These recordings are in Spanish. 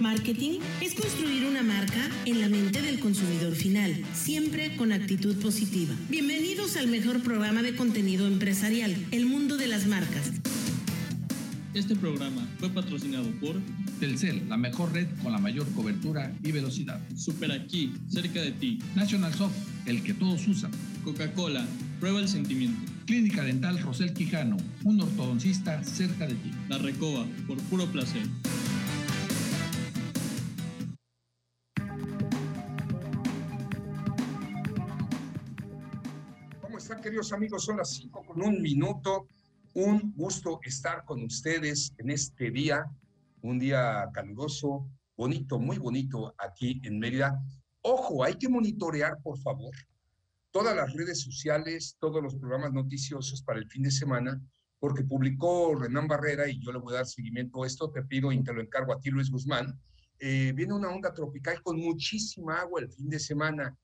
Marketing es construir una marca en la mente del consumidor final, siempre con actitud positiva. Bienvenidos al mejor programa de contenido empresarial, El Mundo de las Marcas. Este programa fue patrocinado por Telcel, la mejor red con la mayor cobertura y velocidad. Super Aquí, cerca de ti. National Soft, el que todos usan. Coca-Cola, prueba el sentimiento. Clínica Dental Rosel Quijano, un ortodoncista cerca de ti. La Recoba, por puro placer. Queridos amigos? Son las 5 con un minuto. Un gusto estar con ustedes en este día, un día caluroso, bonito, muy bonito aquí en Mérida. Ojo, hay que monitorear, por favor, todas las redes sociales, todos los programas noticiosos para el fin de semana, porque publicó Renán Barrera y yo le voy a dar seguimiento a esto, te pido y te lo encargo a ti, Luis Guzmán. Eh, viene una onda tropical con muchísima agua el fin de semana.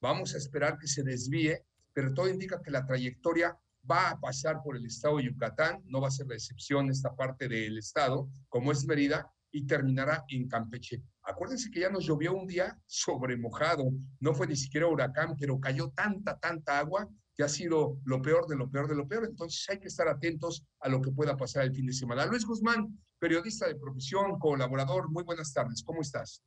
Vamos a esperar que se desvíe, pero todo indica que la trayectoria va a pasar por el estado de Yucatán, no va a ser la excepción esta parte del estado, como es Mérida, y terminará en Campeche. Acuérdense que ya nos llovió un día sobre mojado, no fue ni siquiera huracán, pero cayó tanta, tanta agua que ha sido lo peor de lo peor de lo peor. Entonces hay que estar atentos a lo que pueda pasar el fin de semana. Luis Guzmán, periodista de profesión, colaborador, muy buenas tardes, ¿cómo estás?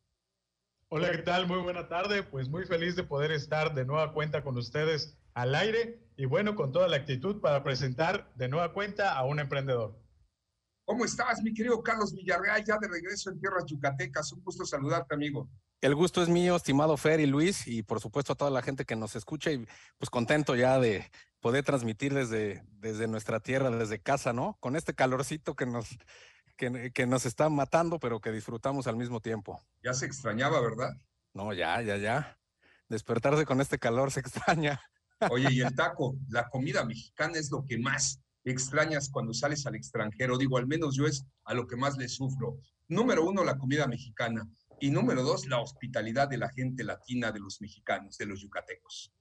Hola, ¿qué tal? Muy buena tarde. Pues muy feliz de poder estar de nueva cuenta con ustedes al aire y bueno, con toda la actitud para presentar de nueva cuenta a un emprendedor. ¿Cómo estás, mi querido Carlos Villarreal, ya de regreso en tierras yucatecas? Un gusto saludarte, amigo. El gusto es mío, estimado Fer y Luis, y por supuesto a toda la gente que nos escucha y pues contento ya de poder transmitir desde, desde nuestra tierra, desde casa, ¿no? Con este calorcito que nos, que, que nos está matando, pero que disfrutamos al mismo tiempo. Ya se extrañaba, ¿verdad? No, ya, ya, ya. Despertarse con este calor se extraña. Oye, y el taco, la comida mexicana es lo que más extrañas cuando sales al extranjero. Digo, al menos yo es a lo que más le sufro. Número uno, la comida mexicana. Y número dos, la hospitalidad de la gente latina, de los mexicanos, de los yucatecos.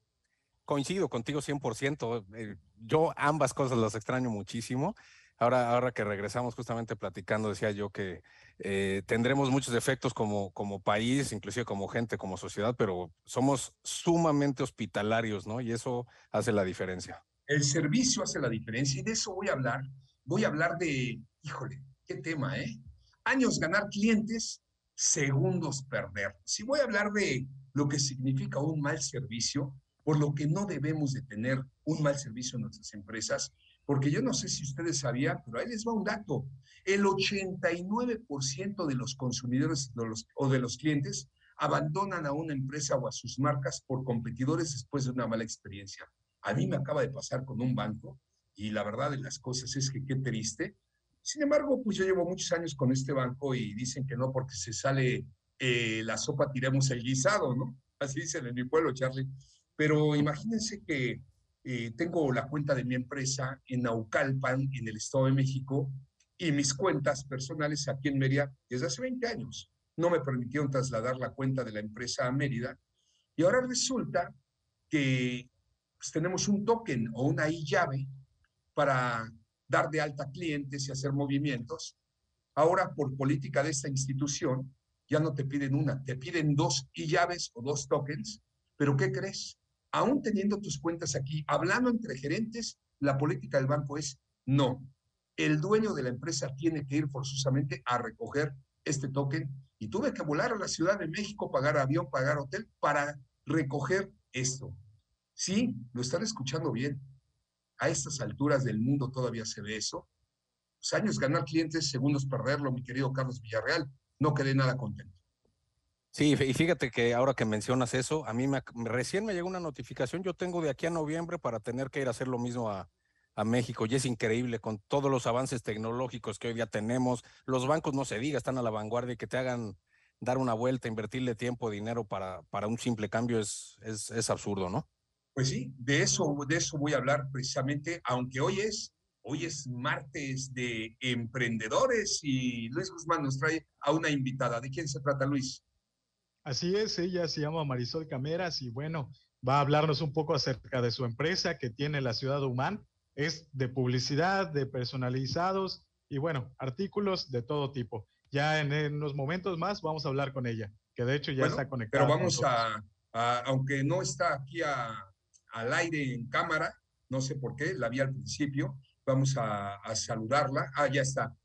Coincido contigo 100%. Eh, yo ambas cosas las extraño muchísimo. Ahora, ahora que regresamos justamente platicando, decía yo que eh, tendremos muchos defectos como, como país, inclusive como gente, como sociedad, pero somos sumamente hospitalarios, ¿no? Y eso hace la diferencia. El servicio hace la diferencia y de eso voy a hablar. Voy a hablar de, híjole, qué tema, ¿eh? Años ganar clientes, segundos perder. Si voy a hablar de lo que significa un mal servicio, por lo que no debemos de tener un mal servicio en nuestras empresas, porque yo no sé si ustedes sabían, pero ahí les va un dato. El 89% de los consumidores de los, o de los clientes abandonan a una empresa o a sus marcas por competidores después de una mala experiencia. A mí me acaba de pasar con un banco y la verdad de las cosas es que qué triste. Sin embargo, pues yo llevo muchos años con este banco y dicen que no porque se sale eh, la sopa tiremos el guisado, ¿no? Así dicen en mi pueblo, Charlie. Pero imagínense que eh, tengo la cuenta de mi empresa en Naucalpan, en el Estado de México, y mis cuentas personales aquí en Mérida desde hace 20 años. No me permitieron trasladar la cuenta de la empresa a Mérida. Y ahora resulta que pues tenemos un token o una llave para dar de alta clientes y hacer movimientos. Ahora, por política de esta institución, ya no te piden una, te piden dos llaves o dos tokens, pero ¿qué crees? Aún teniendo tus cuentas aquí, hablando entre gerentes, la política del banco es no. El dueño de la empresa tiene que ir forzosamente a recoger este token y tuve que volar a la Ciudad de México, pagar avión, pagar hotel para recoger esto. Sí, lo están escuchando bien. A estas alturas del mundo todavía se ve eso. Los años ganar clientes, segundos perderlo, mi querido Carlos Villarreal. No quedé nada contento. Sí, y fíjate que ahora que mencionas eso, a mí me, recién me llegó una notificación, yo tengo de aquí a noviembre para tener que ir a hacer lo mismo a, a México y es increíble con todos los avances tecnológicos que hoy día tenemos. Los bancos no se diga, están a la vanguardia y que te hagan dar una vuelta, invertirle tiempo, dinero para, para un simple cambio es, es, es absurdo, ¿no? Pues sí, de eso, de eso voy a hablar precisamente, aunque hoy es, hoy es martes de emprendedores y Luis Guzmán nos trae a una invitada. ¿De quién se trata, Luis? Así es, ella se llama Marisol Cameras y bueno, va a hablarnos un poco acerca de su empresa que tiene la ciudad de Humán. Es de publicidad, de personalizados y bueno, artículos de todo tipo. ya en, unos momentos más vamos a hablar con ella, que de hecho ya está conectada. Pero vamos a, aunque no está aquí al aire en cámara, no sé por qué, la vi al principio, vamos a, saludarla. Ah, ya está,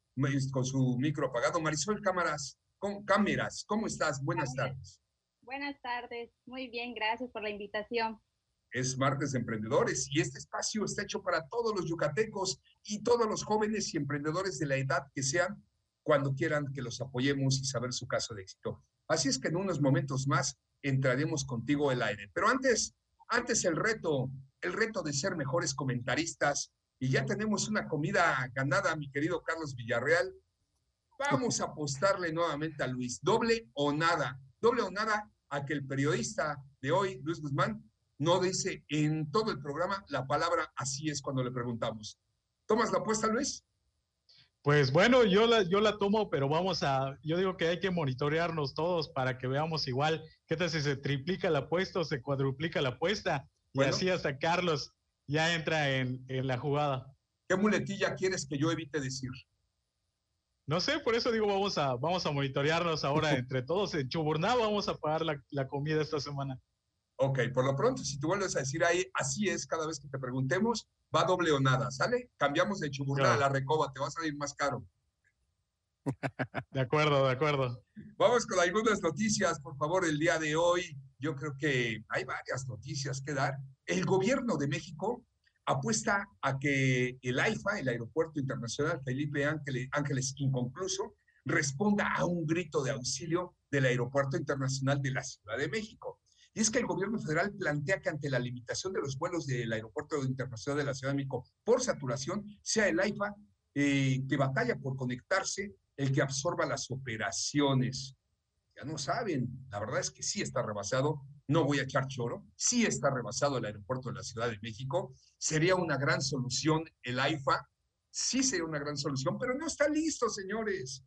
con su micro apagado. Marisol Cámaras, cámaras, ¿cómo estás? Buenas tardes. Buenas tardes, muy bien, gracias por la invitación. Es martes de emprendedores y este espacio está hecho para todos los yucatecos y todos los jóvenes y emprendedores de la edad que sean cuando quieran que los apoyemos y saber su caso de éxito. Así es que en unos momentos más entraremos contigo el aire. Pero antes, antes el reto, el reto de ser mejores comentaristas y ya tenemos una comida ganada, mi querido Carlos Villarreal. Vamos a apostarle nuevamente a Luis, doble o nada, doble o nada a que el periodista de hoy, Luis Guzmán, no dice en todo el programa la palabra así es cuando le preguntamos. ¿Tomas la apuesta, Luis? Pues bueno, yo la, yo la tomo, pero vamos a, yo digo que hay que monitorearnos todos para que veamos igual qué tal si se triplica la apuesta o se cuadruplica la apuesta. Y así hasta Carlos ya entra en, en, la jugada. ¿Qué muletilla quieres que yo evite decir? No sé, por eso digo, vamos a, vamos a monitorearnos ahora entre todos. En Chuburná vamos a pagar la, la comida esta semana. Ok, por lo pronto, si tú vuelves a decir ahí, así es, cada vez que te preguntemos, va doble o nada, ¿sale? Cambiamos de Chuburná a la Recoba, te va a salir más caro. De acuerdo, de acuerdo. Vamos con algunas noticias, por favor, el día de hoy. Yo creo que hay varias noticias que dar. El gobierno de México apuesta a que el AIFA, el Aeropuerto Internacional Felipe Ángeles Inconcluso, responda a un grito de auxilio del Aeropuerto Internacional de la Ciudad de México. Y es que el gobierno federal plantea que ante la limitación de los vuelos del Aeropuerto Internacional de la Ciudad de México por saturación, sea el AIFA eh, que batalla por conectarse el que absorba las operaciones. Ya no saben, la verdad es que sí está rebasado, no voy a echar choro, sí está rebasado el aeropuerto de la Ciudad de México, sería una gran solución el AIFA, sí sería una gran solución, pero no está listo, señores.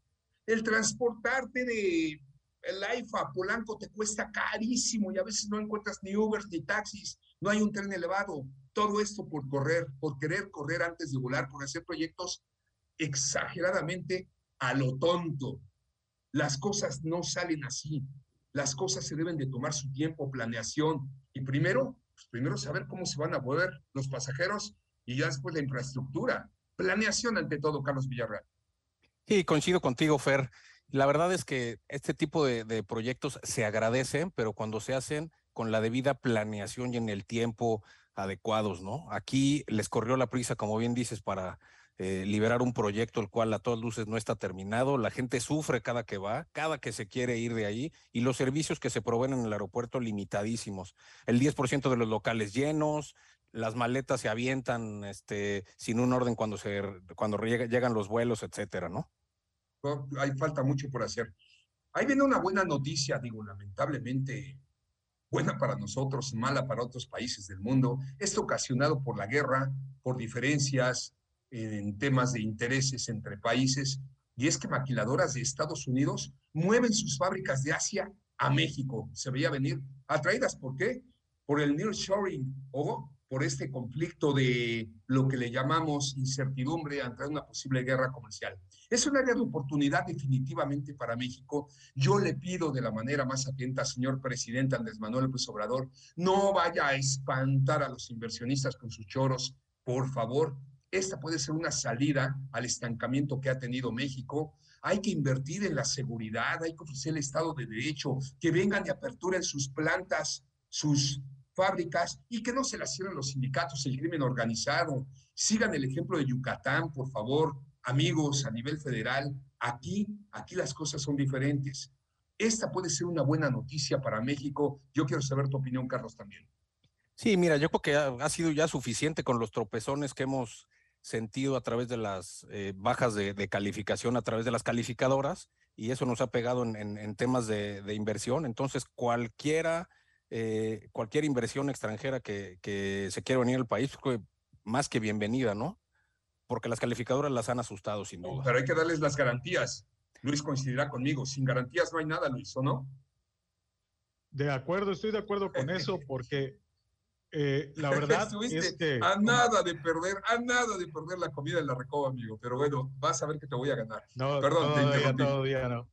El transportarte de el AIFA Polanco te cuesta carísimo y a veces no encuentras ni Uber ni taxis, no hay un tren elevado. Todo esto por correr, por querer correr antes de volar, por hacer proyectos exageradamente a lo tonto. Las cosas no salen así. Las cosas se deben de tomar su tiempo, planeación. Y primero, pues primero saber cómo se van a poder los pasajeros y ya después la infraestructura. Planeación ante todo, Carlos Villarreal. Sí, coincido contigo, Fer. La verdad es que este tipo de, proyectos se agradecen, pero cuando se hacen con la debida planeación y en el tiempo adecuados, ¿no? Aquí les corrió la prisa, como bien dices, para eh, liberar un proyecto el cual a todas luces no está terminado. La gente sufre cada que va, cada que se quiere ir de ahí y los servicios que se proveen en el aeropuerto limitadísimos. El 10% de los locales llenos, las maletas se avientan este, sin un orden cuando, se, cuando llegan los vuelos, etcétera, ¿no? hay falta mucho por hacer. Ahí viene una buena noticia, digo, lamentablemente buena para nosotros, mala para otros países del mundo. Esto ocasionado por la guerra, por diferencias en temas de intereses entre países. Y es que maquiladoras de Estados Unidos mueven sus fábricas de Asia a México. Se veía venir. ¿Atraídas por qué? Por el nearshoring o por este conflicto de lo que le llamamos incertidumbre ante una posible guerra comercial. Es un área de oportunidad definitivamente para México. Yo le pido de la manera más atenta, señor presidente Andrés Manuel López Obrador, no vaya a espantar a los inversionistas con sus choros, por favor. Esta puede ser una salida al estancamiento que ha tenido México. Hay que invertir en la seguridad, hay que ofrecer el Estado de Derecho, que vengan de apertura en sus plantas, sus fábricas y que no se las cierren los sindicatos, el crimen organizado. Sigan el ejemplo de Yucatán, por favor, amigos a nivel federal. Aquí, aquí las cosas son diferentes. Esta puede ser una buena noticia para México. Yo quiero saber tu opinión, Carlos, también. Sí, mira, yo creo que ha, sido ya suficiente con los tropezones que hemos sentido a través de las eh, bajas de, calificación, a través de las calificadoras, y eso nos ha pegado en, temas de, de, inversión. Entonces, cualquiera eh, cualquier inversión extranjera que, se quiera venir al país, más que bienvenida, ¿no? Porque las calificadoras las han asustado, sin duda. Pero hay que darles las garantías. Luis coincidirá conmigo. Sin garantías no hay nada, Luis, ¿o no? De acuerdo, estoy de acuerdo con eso, porque eh, la verdad es que... A nada de perder, a nada de perder la comida en la recoba, amigo. Pero bueno, vas a ver que te voy a ganar. No, Perdón, todavía, todavía no.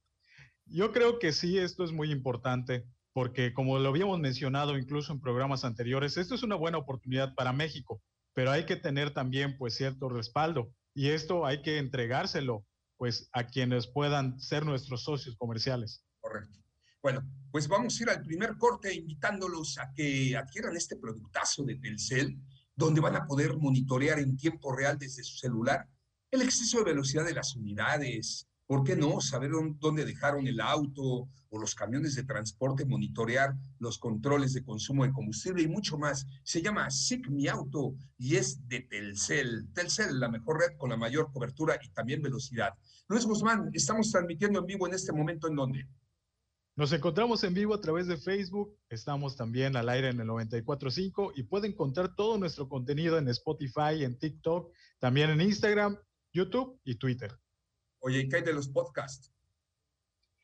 Yo creo que sí, esto es muy importante, porque como lo habíamos mencionado incluso en programas anteriores, esto es una buena oportunidad para México, pero hay que tener también pues cierto respaldo y esto hay que entregárselo pues a quienes puedan ser nuestros socios comerciales. Correcto. Bueno, pues vamos a ir al primer corte invitándolos a que adquieran este productazo de Telcel, donde van a poder monitorear en tiempo real desde su celular el exceso de velocidad de las unidades, ¿Por qué no saber dónde dejaron el auto o los camiones de transporte, monitorear los controles de consumo de combustible y mucho más? Se llama SIC Mi Auto y es de Telcel. Telcel, la mejor red con la mayor cobertura y también velocidad. Luis Guzmán, estamos transmitiendo en vivo en este momento en dónde? Nos encontramos en vivo a través de Facebook, estamos también al aire en el 94.5 y puede encontrar todo nuestro contenido en Spotify, en TikTok, también en Instagram, YouTube y Twitter. Oye, ¿qué hay de los podcasts?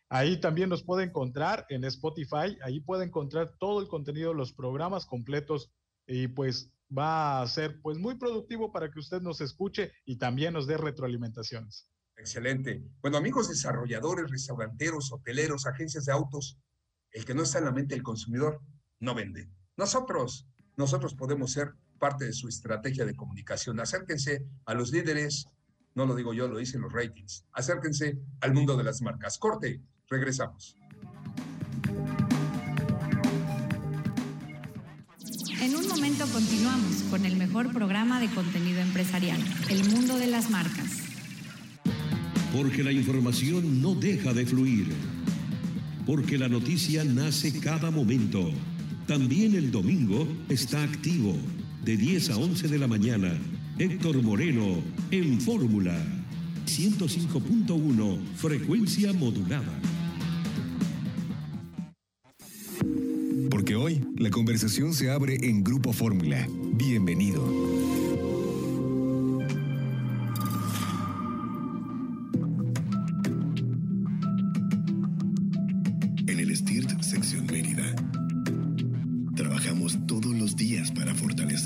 Ahí también nos puede encontrar en Spotify, ahí puede encontrar todo el contenido, los programas completos y pues va a ser pues muy productivo para que usted nos escuche y también nos dé retroalimentaciones. Excelente. Bueno, amigos desarrolladores, restauranteros, hoteleros, agencias de autos, el que no está en la mente del consumidor no vende. Nosotros, nosotros podemos ser parte de su estrategia de comunicación. Acérquense a los líderes no lo digo yo, lo dicen los ratings. Acérquense al mundo de las marcas. Corte, regresamos. En un momento continuamos con el mejor programa de contenido empresarial, El Mundo de las Marcas. Porque la información no deja de fluir. Porque la noticia nace cada momento. También el domingo está activo, de 10 a 11 de la mañana Héctor Moreno en Fórmula 105.1 frecuencia modulada. Porque hoy la conversación se abre en Grupo Fórmula. Bienvenido.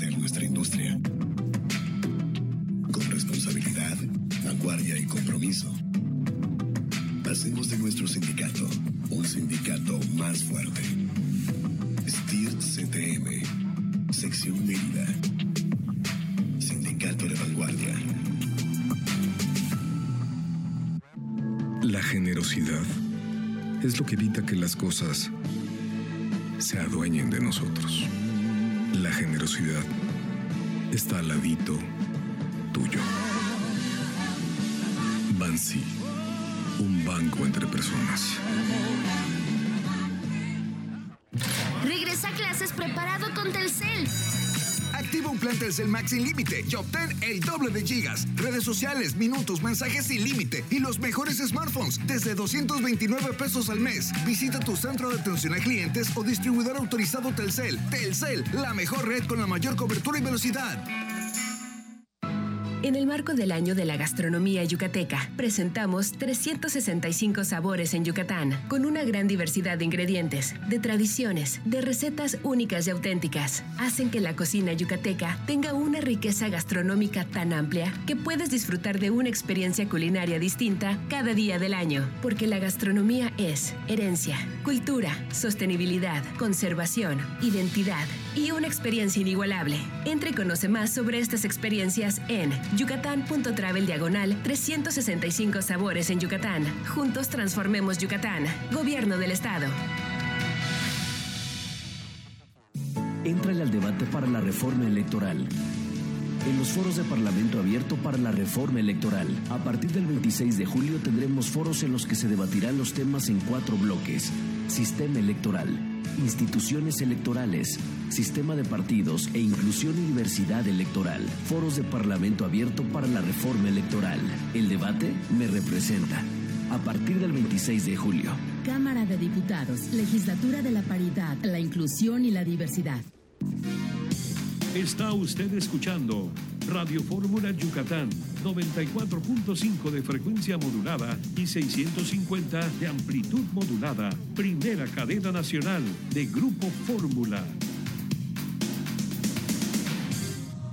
Fortalecer nuestra industria vanguardia y compromiso. Hacemos de nuestro sindicato un sindicato más fuerte. STIRT CTM, Sección Mérida. Sindicato de Vanguardia. La generosidad es lo que evita que las cosas se adueñen de nosotros. La generosidad está al ladito tuyo. Bansi, un banco entre personas. Telcel Max sin límite y obtén el doble de gigas, redes sociales, minutos, mensajes sin límite y los mejores smartphones desde 229 pesos al mes. Visita tu centro de atención a clientes o distribuidor autorizado Telcel. Telcel, la mejor red con la mayor cobertura y velocidad. En el marco del año de la gastronomía yucateca, presentamos 365 sabores en Yucatán, con una gran diversidad de ingredientes, de tradiciones, de recetas únicas y auténticas. Hacen que la cocina yucateca tenga una riqueza gastronómica tan amplia que puedes disfrutar de una experiencia culinaria distinta cada día del año, porque la gastronomía es herencia, cultura, sostenibilidad, conservación, identidad y una experiencia inigualable. Entre y conoce más sobre estas experiencias en yucatán.travel diagonal 365 sabores en Yucatán. Juntos transformemos Yucatán. Gobierno del Estado. Entrale al debate para la reforma electoral. En los foros de Parlamento Abierto para la Reforma Electoral. A partir del 26 de julio tendremos foros en los que se debatirán los temas en cuatro bloques. Sistema electoral instituciones electorales, sistema de partidos e inclusión y diversidad electoral, foros de Parlamento abierto para la reforma electoral. El debate me representa. A partir del 26 de julio. Cámara de Diputados, Legislatura de la Paridad, la Inclusión y la Diversidad. Está usted escuchando Radio Fórmula Yucatán, 94.5 de frecuencia modulada y 650 de amplitud modulada. Primera cadena nacional de Grupo Fórmula.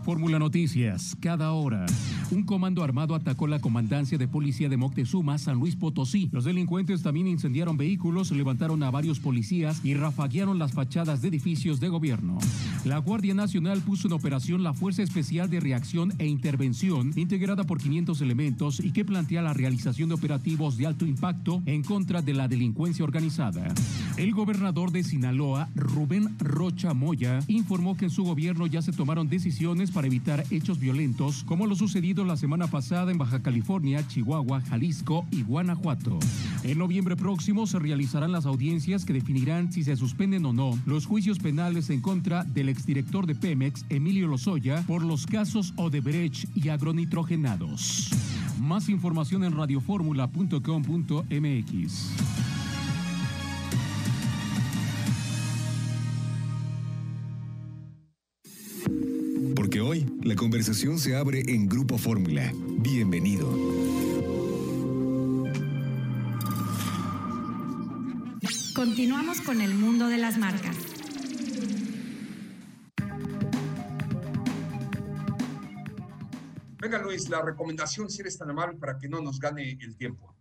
Fórmula Noticias, cada hora. Un comando armado atacó la comandancia de policía de Moctezuma, San Luis Potosí. Los delincuentes también incendiaron vehículos, levantaron a varios policías y rafaguearon las fachadas de edificios de gobierno. La Guardia Nacional puso en operación la Fuerza Especial de Reacción e Intervención, integrada por 500 elementos y que plantea la realización de operativos de alto impacto en contra de la delincuencia organizada. El gobernador de Sinaloa, Rubén Rocha Moya, informó que en su gobierno ya se tomaron decisiones para evitar hechos violentos como lo sucedido la semana pasada en Baja California, Chihuahua, Jalisco y Guanajuato. En noviembre próximo se realizarán las audiencias que definirán si se suspenden o no los juicios penales en contra del exdirector de Pemex, Emilio Lozoya, por los casos Odebrecht y agronitrogenados. Más información en radioformula.com.mx. la conversación se abre en Grupo Fórmula. Bienvenido. Continuamos con el mundo de las marcas. Venga Luis, la recomendación si eres tan amable para que no nos gane el tiempo.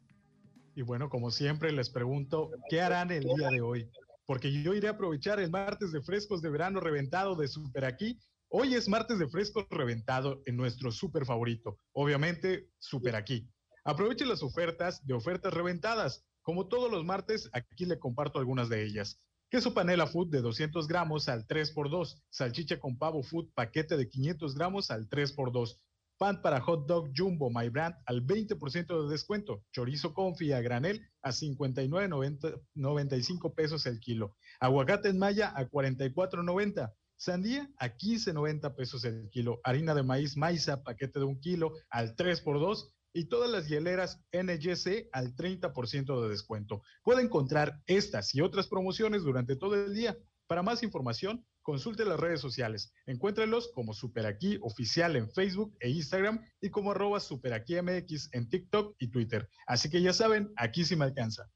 Y bueno, como siempre les pregunto, ¿qué harán el día de hoy? Porque yo iré a aprovechar el martes de frescos de verano reventado de Super Aquí Hoy es martes de fresco reventado en nuestro súper favorito, obviamente Super Aquí. Aproveche las ofertas de ofertas reventadas. Como todos los martes, aquí le comparto algunas de ellas. Queso panela food de 200 gramos al 3x2. Salchicha con pavo food paquete de 500 gramos al 3x2. Pan para hot dog jumbo my brand al 20% de descuento. Chorizo confi a granel a 59.95 pesos el kilo. Aguacate en maya a 44.90. Sandía a 15.90 pesos el kilo. Harina de maíz maiza, paquete de un kilo al 3x2 y todas las hieleras NGC al 30% de descuento. Puede encontrar estas y otras promociones durante todo el día. Para más información, consulte las redes sociales. Encuéntrelos como Superaquí Oficial en Facebook e Instagram y como arroba MX en TikTok y Twitter. Así que ya saben, aquí sí me alcanza.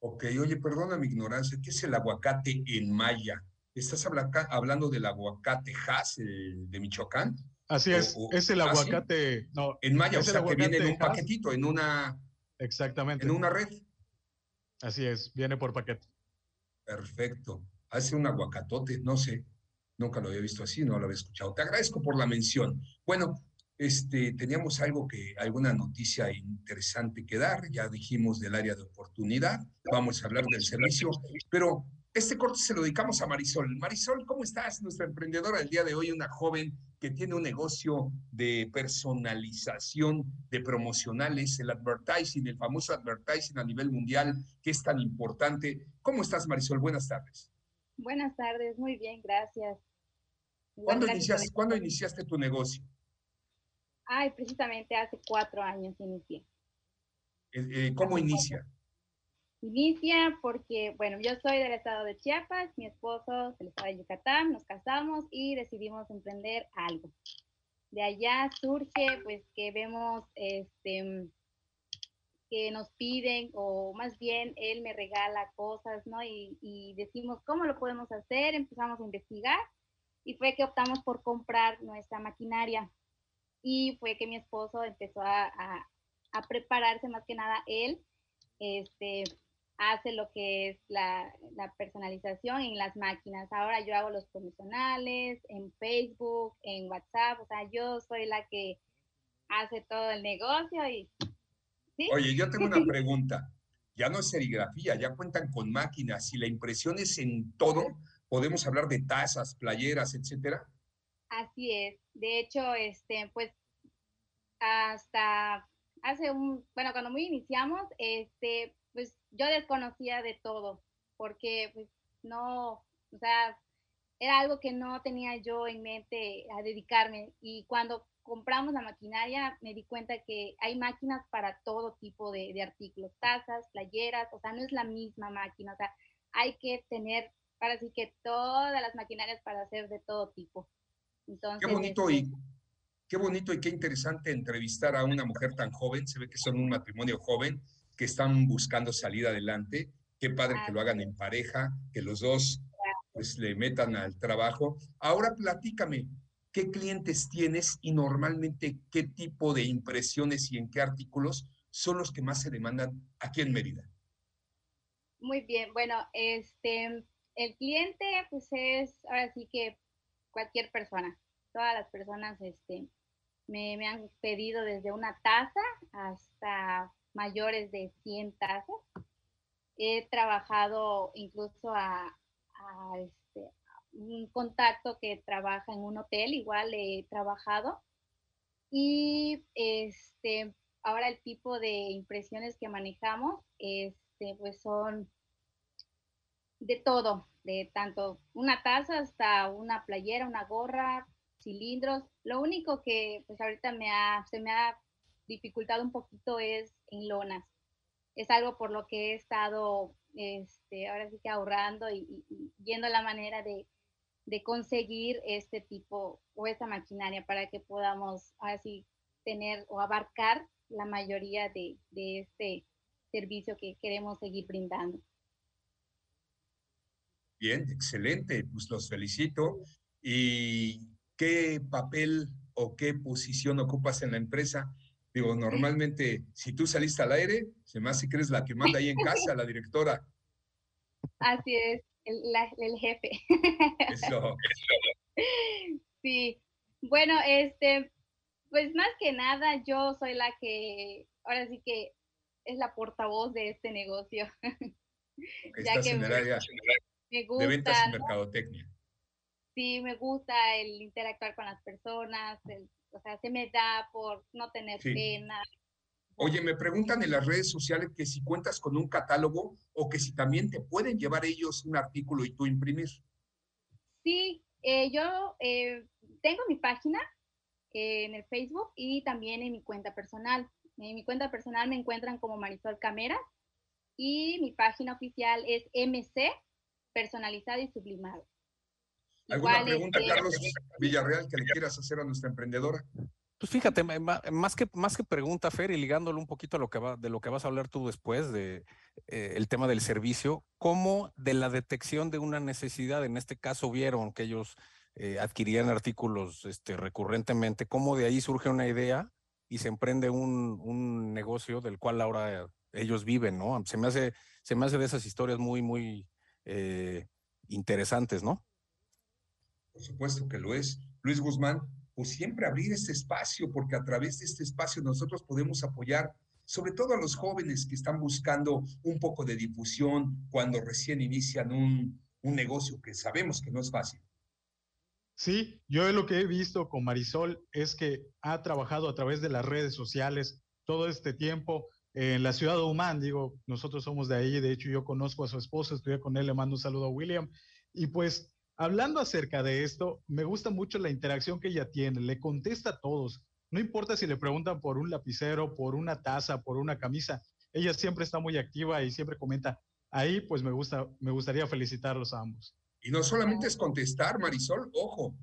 Ok, oye, perdona mi ignorancia, ¿qué es el aguacate en maya? ¿Estás hablando del aguacate Hass de Michoacán? Así es, es el aguacate. No, en maya, o sea, que viene en un paquetito, en una. Exactamente. En una red. Así es, viene por paquete. Perfecto. Hace un aguacatote, no sé. Nunca lo había visto así, no lo había escuchado. Te agradezco por la mención. Bueno, este, teníamos algo que, alguna noticia interesante que dar. Ya dijimos del área de oportunidad. Vamos a hablar del servicio, pero este corte se lo dedicamos a Marisol. Marisol, ¿cómo estás? Nuestra emprendedora del día de hoy, una joven que tiene un negocio de personalización de promocionales, el advertising, el famoso advertising a nivel mundial, que es tan importante. ¿Cómo estás, Marisol? Buenas tardes. Buenas tardes, muy bien, gracias. ¿Cuándo, iniciaste, ¿cuándo iniciaste tu negocio? Ay, precisamente hace cuatro años inicié. Eh, eh, ¿Cómo inicia? Inicia porque, bueno, yo soy del estado de Chiapas, mi esposo del estado de Yucatán, nos casamos y decidimos emprender algo. De allá surge, pues, que vemos, este, que nos piden, o más bien él me regala cosas, ¿no? Y, y decimos, ¿cómo lo podemos hacer? Empezamos a investigar y fue que optamos por comprar nuestra maquinaria. Y fue que mi esposo empezó a, a, a prepararse más que nada él, este, hace lo que es la, personalización en las máquinas. Ahora yo hago los promocionales en Facebook, en WhatsApp, o sea, yo soy la que hace todo el negocio y... Oye, yo tengo una pregunta. Ya no es serigrafía, ya cuentan con máquinas y la impresión es en todo. Podemos hablar de tazas, playeras, etcétera. Así es. De hecho, este, pues hasta hace un, bueno, cuando muy iniciamos, este, pues yo desconocía de todo, porque pues no, o sea, era algo que no tenía yo en mente a dedicarme. Y cuando compramos la maquinaria, me di cuenta que hay máquinas para todo tipo de, artículos, tazas, playeras, o sea, no es la misma máquina, o sea, hay que tener para sí que todas las maquinarias para hacer de todo tipo. Entonces, qué bonito y este qué bonito y qué interesante entrevistar a una mujer tan joven, se ve que son un matrimonio joven que están buscando salir adelante. Qué padre que lo hagan en pareja, que los dos pues le metan al trabajo. Ahora platícame, qué clientes tienes y normalmente qué tipo de impresiones y en qué artículos son los que más se demandan aquí en Mérida. Muy bien, bueno, este, el cliente pues es ahora sí que cualquier persona, todas las personas este, me, me han pedido desde una taza hasta mayores de 100 tazas. He trabajado incluso a, a este, un contacto que trabaja en un hotel, igual he trabajado. Y este, ahora el tipo de impresiones que manejamos este, pues son de todo, de tanto una taza hasta una playera, una gorra, cilindros. Lo único que pues ahorita me ha, se me ha dificultado un poquito es en lonas. Es algo por lo que he estado este, ahora sí que ahorrando y, y, yendo a la manera de, de, conseguir este tipo o esta maquinaria para que podamos así tener o abarcar la mayoría de, de este servicio que queremos seguir brindando. Bien, excelente, pues los felicito. ¿Y qué papel o qué posición ocupas en la empresa? Digo, normalmente, si tú saliste al aire, se me hace que eres la que manda ahí en casa, la directora. Así es, el, el jefe. Eso. Sí, bueno, este, pues más que nada, yo soy la que, ahora sí que es la portavoz de este negocio. ya que me, gusta, de ventas y mercadotecnia. Sí, me gusta el interactuar con las personas, el, o sea, se me da por no tener pena. Oye, me preguntan en las redes sociales que si cuentas con un catálogo o que si también te pueden llevar ellos un artículo y tú imprimir. Sí, eh, yo eh, tengo mi página, en el Facebook y también en mi cuenta personal. En mi cuenta personal me encuentran como Marisol Camera y mi página oficial es MC, personalizado y sublimado. ¿Alguna pregunta, Carlos Villarreal, que le quieras hacer a nuestra emprendedora? Pues fíjate, más que, más que pregunta, Fer, y ligándolo un poquito a lo que va, de lo que vas a hablar tú después, de eh, el tema del servicio, ¿cómo de la detección de una necesidad, en este caso vieron que ellos eh, adquirían artículos este, recurrentemente, cómo de ahí surge una idea y se emprende un, un, negocio del cual ahora ellos viven, ¿no? Se me hace, se me hace de esas historias muy, muy eh, interesantes, ¿no? Por supuesto que lo es. Luis Guzmán, pues siempre abrir este espacio, porque a través de este espacio nosotros podemos apoyar sobre todo a los jóvenes que están buscando un poco de difusión cuando recién inician un, un negocio que sabemos que no es fácil. Sí, yo lo que he visto con Marisol es que ha trabajado a través de las redes sociales todo este tiempo en la ciudad de Humán, digo, nosotros somos de ahí, de hecho yo conozco a su esposo, estuve con él, le mando un saludo a William, y pues hablando acerca de esto, me gusta mucho la interacción que ella tiene, le contesta a todos, no importa si le preguntan por un lapicero, por una taza, por una camisa, ella siempre está muy activa y siempre comenta, ahí pues me gusta, me gustaría felicitarlos a ambos. Y no solamente es contestar, Marisol, ojo,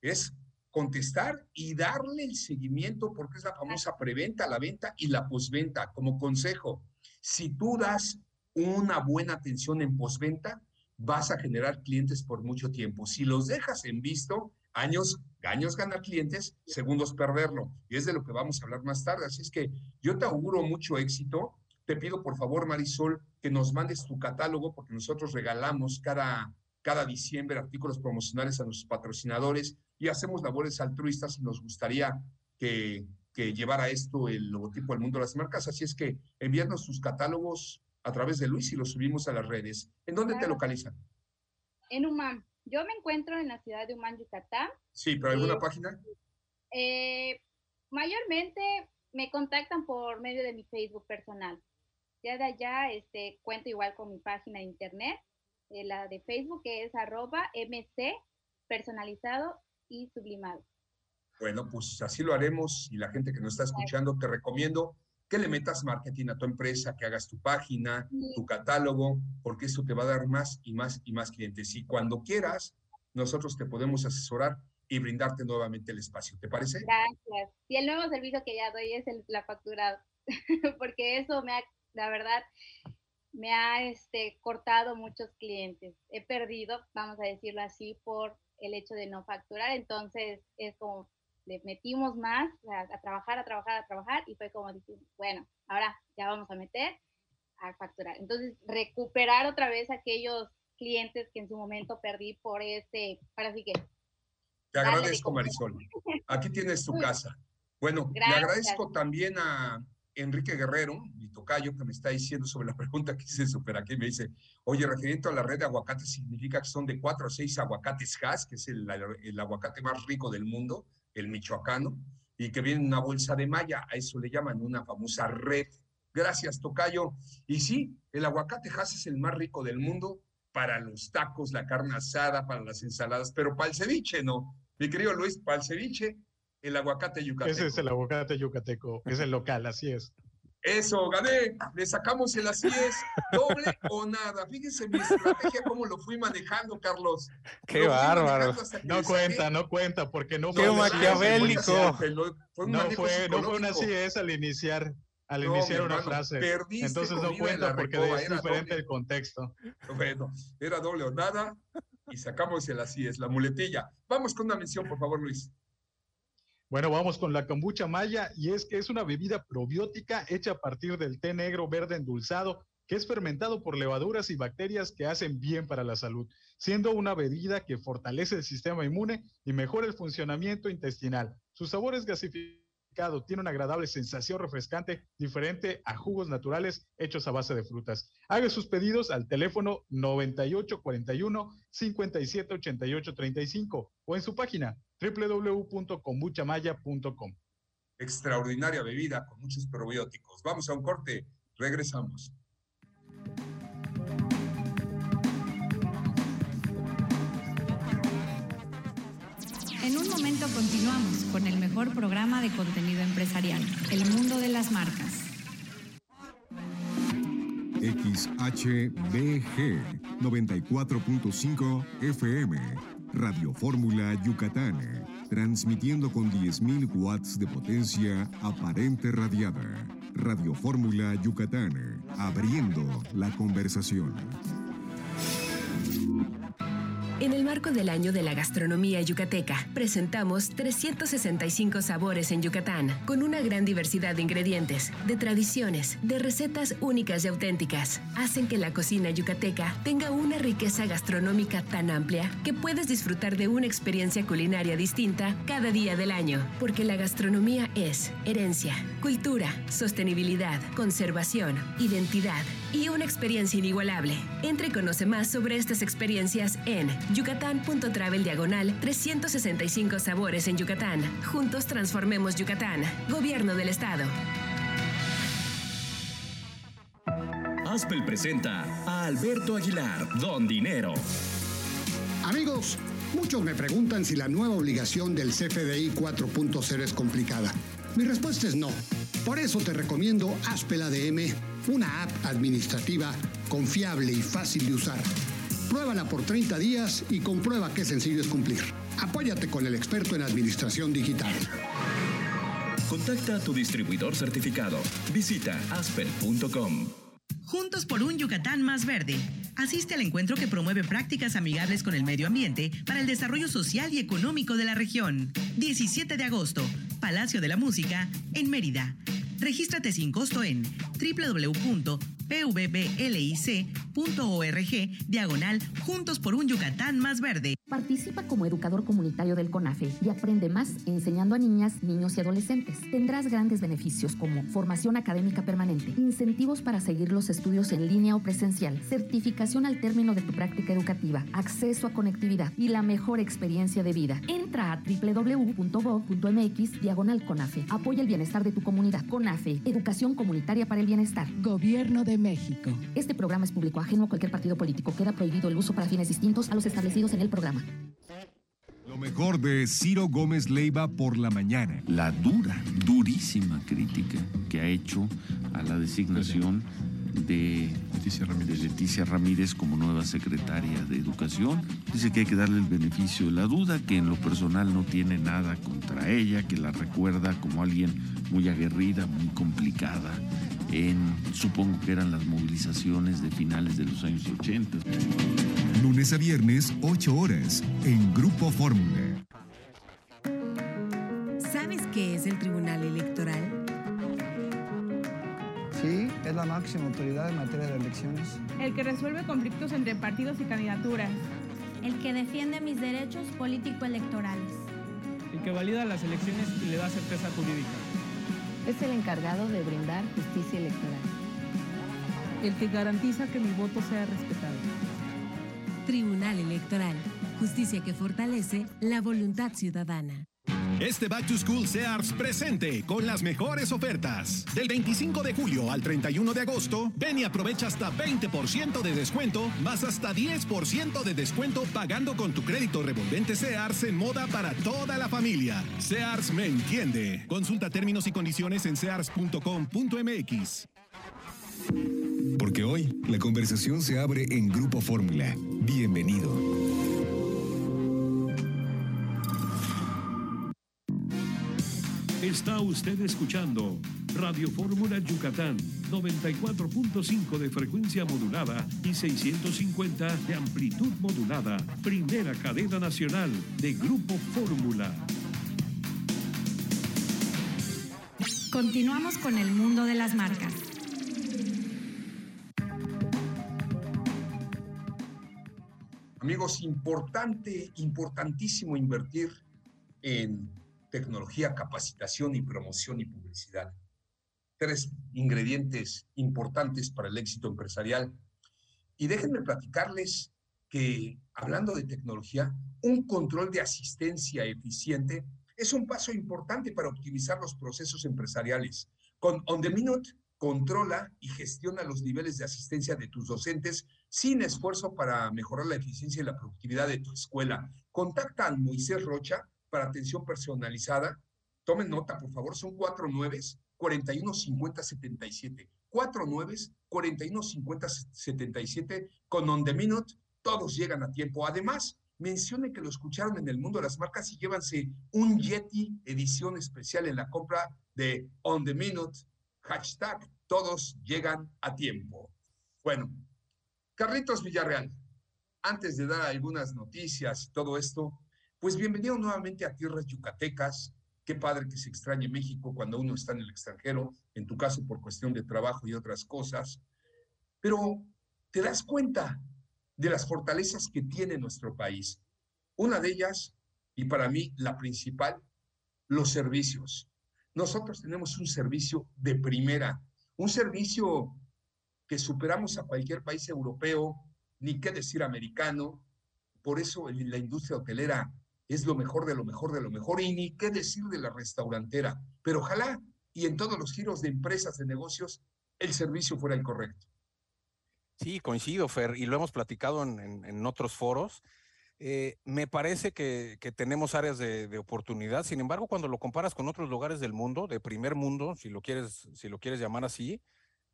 es contestar y darle el seguimiento porque es la famosa preventa, la venta y la posventa. Como consejo, si tú das una buena atención en posventa, vas a generar clientes por mucho tiempo. Si los dejas en visto, años, años ganar clientes, segundos perderlo. Y es de lo que vamos a hablar más tarde. Así es que yo te auguro mucho éxito. Te pido por favor, Marisol, que nos mandes tu catálogo porque nosotros regalamos cada cada diciembre artículos promocionales a nuestros patrocinadores y hacemos labores altruistas y nos gustaría que, llevara esto el logotipo del mundo de las marcas. Así es que envíanos sus catálogos a través de Luis y los subimos a las redes. ¿En dónde te localizan? En Humán. Yo me encuentro en la ciudad de Humán, Yucatán. Sí, pero ¿alguna eh, página? Eh, mayormente me contactan por medio de mi Facebook personal. Ya de allá este, cuento igual con mi página de internet eh, la de Facebook, que es arroba MC personalizado y sublimado. Bueno, pues así lo haremos y la gente que nos está escuchando, te recomiendo que le metas marketing a tu empresa, que hagas tu página, tu catálogo, porque eso te va a dar más y más y más clientes. Y cuando quieras, nosotros te podemos asesorar y brindarte nuevamente el espacio. ¿Te parece? Gracias. Y el nuevo servicio que ya doy es el, la factura, porque eso me ha, la verdad, me ha este, cortado muchos clientes. He perdido, vamos a decirlo así, por el hecho de no facturar, entonces es como le metimos más a, trabajar, a trabajar, a trabajar y fue como decir, bueno, ahora ya vamos a meter a facturar. Entonces, recuperar otra vez aquellos clientes que en su momento perdí por ese, para así que... Te agradezco, Marisol. Aquí tienes tu casa. Bueno, le agradezco también a Enrique Guerrero, mi tocayo, que me está diciendo sobre la pregunta que hice super aquí. Me dice, oye, referente a la red de aguacates, significa que son de cuatro o seis aguacates gas, que es el, el aguacate más rico del mundo, el michoacano, y que viene en una bolsa de malla. A eso le llaman una famosa red. Gracias, tocayo. Y sí, el aguacate gas es el más rico del mundo para los tacos, la carne asada, para las ensaladas, pero para el ceviche no. Mi querido Luis, para el ceviche el aguacate yucateco. Ese es el aguacate yucateco, es el local, así es. Eso, gané, le sacamos el así es, doble o nada. Fíjense mi estrategia, cómo lo fui manejando, Carlos. Qué bárbaro. No cuenta, no cuenta, porque no Qué fue maquiavélico. no, fue, no fue un así es al iniciar, al iniciar una frase. Entonces no cuenta porque es diferente el contexto. Bueno, era doble o nada y sacamos el así es, la muletilla. Vamos con una mención, por favor, Luis. Bueno, vamos con la kombucha maya y es que es una bebida probiótica hecha a partir del té negro verde endulzado que es fermentado por levaduras y bacterias que hacen bien para la salud, siendo una bebida que fortalece el sistema inmune y mejora el funcionamiento intestinal. Su sabor es tiene una agradable sensación refrescante diferente a jugos naturales hechos a base de frutas. Haga sus pedidos al teléfono 9841 578835 o en su página www.kombuchamaya.com. Extraordinaria bebida con muchos probióticos. Vamos a un corte, regresamos. En un momento continuamos con el mejor programa de contenido empresarial, El Mundo de las Marcas. XHBG 94.5 FM Radio Fórmula Yucatán, transmitiendo con 10.000 watts de potencia aparente radiada. Radio Fórmula Yucatán, abriendo la conversación. En el marco del año de la gastronomía yucateca, presentamos 365 sabores en Yucatán, con una gran diversidad de ingredientes, de tradiciones, de recetas únicas y auténticas. Hacen que la cocina yucateca tenga una riqueza gastronómica tan amplia que puedes disfrutar de una experiencia culinaria distinta cada día del año, porque la gastronomía es herencia, cultura, sostenibilidad, conservación, identidad y una experiencia inigualable. Entre y conoce más sobre estas experiencias en yucatán.travel diagonal 365 sabores en Yucatán. Juntos transformemos Yucatán. Gobierno del Estado. Aspel presenta a Alberto Aguilar, Don Dinero. Amigos, muchos me preguntan si la nueva obligación del CFDI 4.0 es complicada. Mi respuesta es no. Por eso te recomiendo Aspel ADM, una app administrativa confiable y fácil de usar. Pruébala por 30 días y comprueba qué sencillo es cumplir. Apóyate con el experto en administración digital. Contacta a tu distribuidor certificado. Visita aspel.com. Juntos por un Yucatán más verde. Asiste al encuentro que promueve prácticas amigables con el medio ambiente para el desarrollo social y económico de la región. 17 de agosto, Palacio de la Música, en Mérida. Regístrate sin costo en www pvblic.org, diagonal Juntos por un Yucatán más verde. Participa como educador comunitario del CONAFE y aprende más enseñando a niñas, niños y adolescentes. Tendrás grandes beneficios como formación académica permanente, incentivos para seguir los estudios en línea o presencial, certificación al término de tu práctica educativa, acceso a conectividad y la mejor experiencia de vida. Entra a www.gov.mx diagonal CONAFE. Apoya el bienestar de tu comunidad. CONAFE, Educación Comunitaria para el Bienestar. Gobierno de México. Este programa es público ajeno a cualquier partido político. Queda prohibido el uso para fines distintos a los establecidos en el programa. Lo mejor de Ciro Gómez Leiva por la mañana. La dura, durísima crítica que ha hecho a la designación de Leticia, de Leticia Ramírez como nueva secretaria de Educación. Dice que hay que darle el beneficio de la duda, que en lo personal no tiene nada contra ella, que la recuerda como alguien muy aguerrida, muy complicada en, supongo que eran las movilizaciones de finales de los años 80. Lunes a viernes, 8 horas, en Grupo Fórmula. ¿Sabes qué es el Tribunal Electoral? Sí, es la máxima autoridad en materia de elecciones. El que resuelve conflictos entre partidos y candidaturas. El que defiende mis derechos político-electorales. El que valida las elecciones y le da certeza jurídica. Es el encargado de brindar justicia electoral. El que garantiza que mi voto sea respetado. Tribunal Electoral. Justicia que fortalece la voluntad ciudadana. Este Back to School Sears presente con las mejores ofertas. Del 25 de julio al 31 de agosto, ven y aprovecha hasta 20% de descuento, más hasta 10% de descuento pagando con tu crédito revolvente Sears en moda para toda la familia. Sears me entiende. Consulta términos y condiciones en sears.com.mx. Porque hoy la conversación se abre en Grupo Fórmula. Bienvenido. Está usted escuchando Radio Fórmula Yucatán, 94.5 de frecuencia modulada y 650 de amplitud modulada. Primera cadena nacional de Grupo Fórmula. Continuamos con el mundo de las marcas. Amigos, importante, importantísimo invertir en tecnología, capacitación y promoción y publicidad. Tres ingredientes importantes para el éxito empresarial. Y déjenme platicarles que, hablando de tecnología, un control de asistencia eficiente es un paso importante para optimizar los procesos empresariales. Con On the Minute, controla y gestiona los niveles de asistencia de tus docentes sin esfuerzo para mejorar la eficiencia y la productividad de tu escuela. Contacta a Moisés Rocha para atención personalizada. Tomen nota, por favor, son cuatro nueves, 41 50 77. Cuatro nueves, 41 50 77. Con On The Minute, todos llegan a tiempo. Además, mencione que lo escucharon en el mundo de las marcas y llévanse un Yeti edición especial en la compra de On The Minute. Hashtag, todos llegan a tiempo. Bueno, Carlitos Villarreal, antes de dar algunas noticias y todo esto, pues bienvenido nuevamente a tierras yucatecas. Qué padre que se extrañe México cuando uno está en el extranjero, en tu caso por cuestión de trabajo y otras cosas. Pero te das cuenta de las fortalezas que tiene nuestro país. Una de ellas, y para mí la principal, los servicios. Nosotros tenemos un servicio de primera, un servicio que superamos a cualquier país europeo, ni qué decir americano. Por eso la industria hotelera es lo mejor de lo mejor de lo mejor y ni qué decir de la restaurantera. Pero ojalá y en todos los giros de empresas, de negocios, el servicio fuera el correcto. Sí, coincido, Fer, y lo hemos platicado en, otros foros. Eh, me parece que, tenemos áreas de, oportunidad. Sin embargo, cuando lo comparas con otros lugares del mundo, de primer mundo, si lo quieres, si lo quieres llamar así,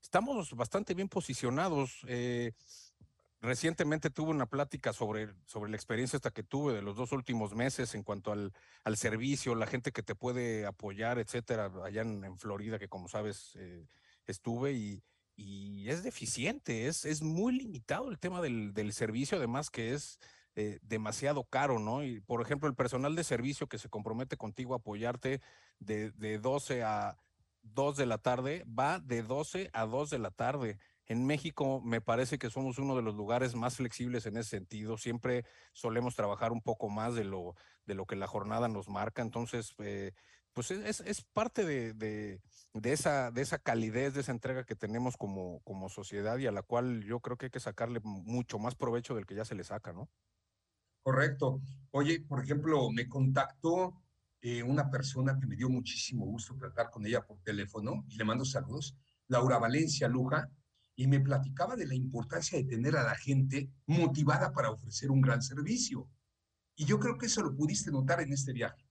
estamos bastante bien posicionados. Eh, recientemente tuve una plática sobre, sobre la experiencia esta que tuve de los dos últimos meses en cuanto al, al servicio, la gente que te puede apoyar, etcétera, allá en, Florida, que como sabes eh, estuve y, y, es deficiente, es, es muy limitado el tema del, del servicio, además que es eh, demasiado caro, ¿no? Y por ejemplo, el personal de servicio que se compromete contigo a apoyarte de, de 12 a 2 de la tarde, va de 12 a 2 de la tarde en México me parece que somos uno de los lugares más flexibles en ese sentido. Siempre solemos trabajar un poco más de lo, de lo que la jornada nos marca. Entonces, eh, pues es, es parte de, de, de, esa, de esa calidez, de esa entrega que tenemos como, como sociedad y a la cual yo creo que hay que sacarle mucho más provecho del que ya se le saca, ¿no? Correcto. Oye, por ejemplo, me contactó eh, una persona que me dio muchísimo gusto tratar con ella por teléfono y le mando saludos, Laura Valencia Luja y me platicaba de la importancia de tener a la gente motivada para ofrecer un gran servicio. Y yo creo que eso lo pudiste notar en este viaje.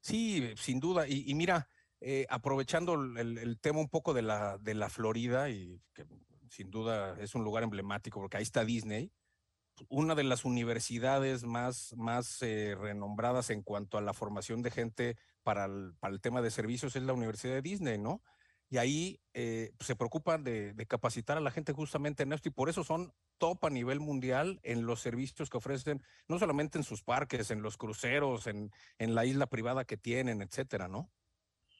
Sí, sin duda. Y, mira, eh, aprovechando el, tema un poco de la, de la Florida, y que sin duda es un lugar emblemático porque ahí está Disney, una de las universidades más, más eh, renombradas en cuanto a la formación de gente para el, para el tema de servicios es la Universidad de Disney, ¿no? Y ahí eh, se preocupan de, capacitar a la gente justamente en esto y por eso son top a nivel mundial en los servicios que ofrecen, no solamente en sus parques, en los cruceros, en, en la isla privada que tienen, etcétera, ¿no?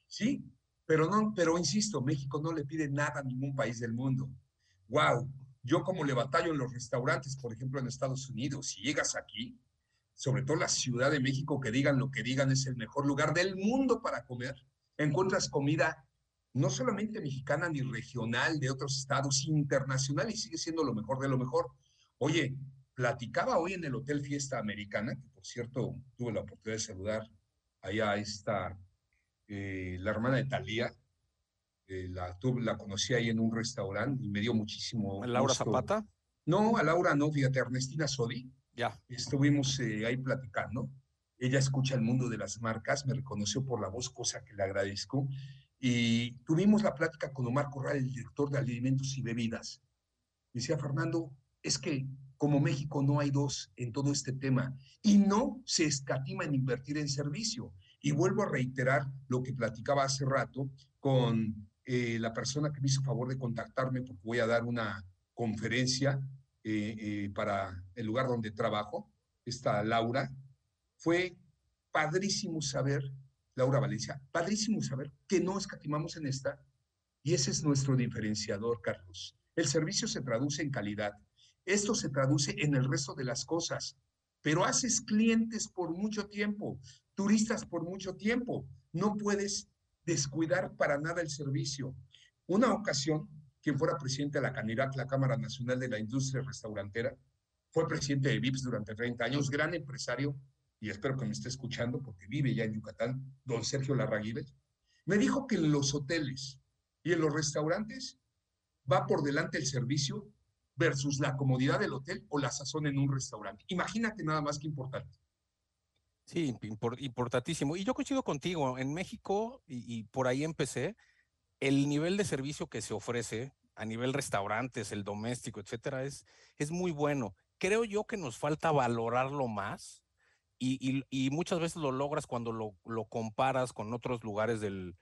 Sí, pero no, pero insisto, México no le pide nada a ningún país del mundo. Wow, yo como le batallo en los restaurantes, por ejemplo, en Estados Unidos, si llegas aquí, sobre todo la Ciudad de México, que digan lo que digan, es el mejor lugar del mundo para comer. Encuentras comida no solamente mexicana ni regional de otros estados, internacional y sigue siendo lo mejor de lo mejor. Oye, platicaba hoy en el Hotel Fiesta Americana, que por cierto tuve la oportunidad de saludar allá a esta, eh, la hermana de Talía, eh, la, la conocí ahí en un restaurante y me dio muchísimo. ¿Laura Zapata? No, a Laura no, fíjate, Ernestina Sodi. Ya. Estuvimos eh, ahí platicando. Ella escucha el mundo de las marcas, me reconoció por la voz, cosa que le agradezco. Y tuvimos la plática con Omar Corral, el director de alimentos y bebidas. Decía Fernando, es que como México no hay dos en todo este tema y no se escatima en invertir en servicio. Y vuelvo a reiterar lo que platicaba hace rato con eh, la persona que me hizo favor de contactarme porque voy a dar una conferencia eh, eh, para el lugar donde trabajo, esta Laura. Fue padrísimo saber Laura Valencia, padrísimo saber que no escatimamos en esta y ese es nuestro diferenciador, Carlos. El servicio se traduce en calidad. Esto se traduce en el resto de las cosas, pero haces clientes por mucho tiempo, turistas por mucho tiempo. No puedes descuidar para nada el servicio. Una ocasión, quien fuera presidente de la CANIRAC, la Cámara Nacional de la Industria Restaurantera, fue presidente de VIPS durante 30 años, gran empresario, y espero que me esté escuchando porque vive ya en Yucatán, don Sergio Larraguibel, me dijo que en los hoteles y en los restaurantes va por delante el servicio versus la comodidad del hotel o la sazón en un restaurante. Imagínate nada más que importante. Sí, importantísimo. Y yo coincido contigo, en México, y, y, por ahí empecé, el nivel de servicio que se ofrece a nivel restaurantes, el doméstico, etcétera, es, es muy bueno. Creo yo que nos falta valorarlo más y, muchas veces lo logras cuando lo, comparas con otros lugares del,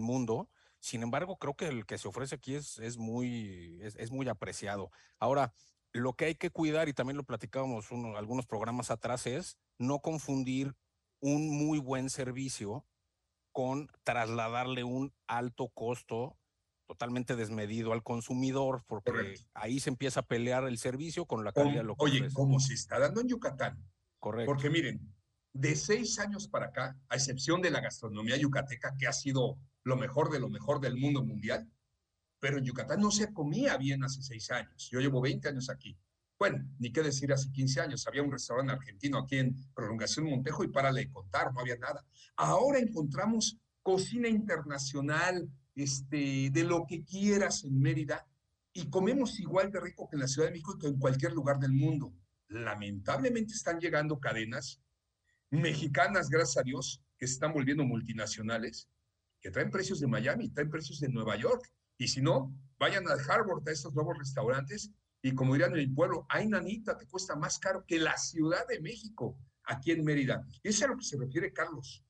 mundo. Sin embargo, creo que el que se ofrece aquí es, es, muy, es, muy apreciado. Ahora, lo que hay que cuidar, y también lo platicábamos uno, algunos programas atrás, es no confundir un muy buen servicio con trasladarle un alto costo totalmente desmedido al consumidor, porque ahí se empieza a pelear el servicio con la calidad local. Oye, como se está dando en Yucatán, Correcto. Porque miren, de seis años para acá, a excepción de la gastronomía yucateca, que ha sido lo mejor de lo mejor del mundo mundial, pero en Yucatán no se comía bien hace seis años. Yo llevo 20 años aquí. Bueno, ni qué decir, hace 15 años había un restaurante argentino aquí en Prolongación Montejo y para de contar, no había nada. Ahora encontramos cocina internacional, este, de lo que quieras en Mérida, y comemos igual de rico que en la Ciudad de México y que en cualquier lugar del mundo lamentablemente están llegando cadenas mexicanas, gracias a Dios, que se están volviendo multinacionales, que traen precios de Miami, traen precios de Nueva York. Y si no, vayan a Harvard, a estos nuevos restaurantes, y como dirían en el pueblo, ay, nanita, te cuesta más caro que la Ciudad de México, aquí en Mérida. Y eso es a lo que se refiere Carlos.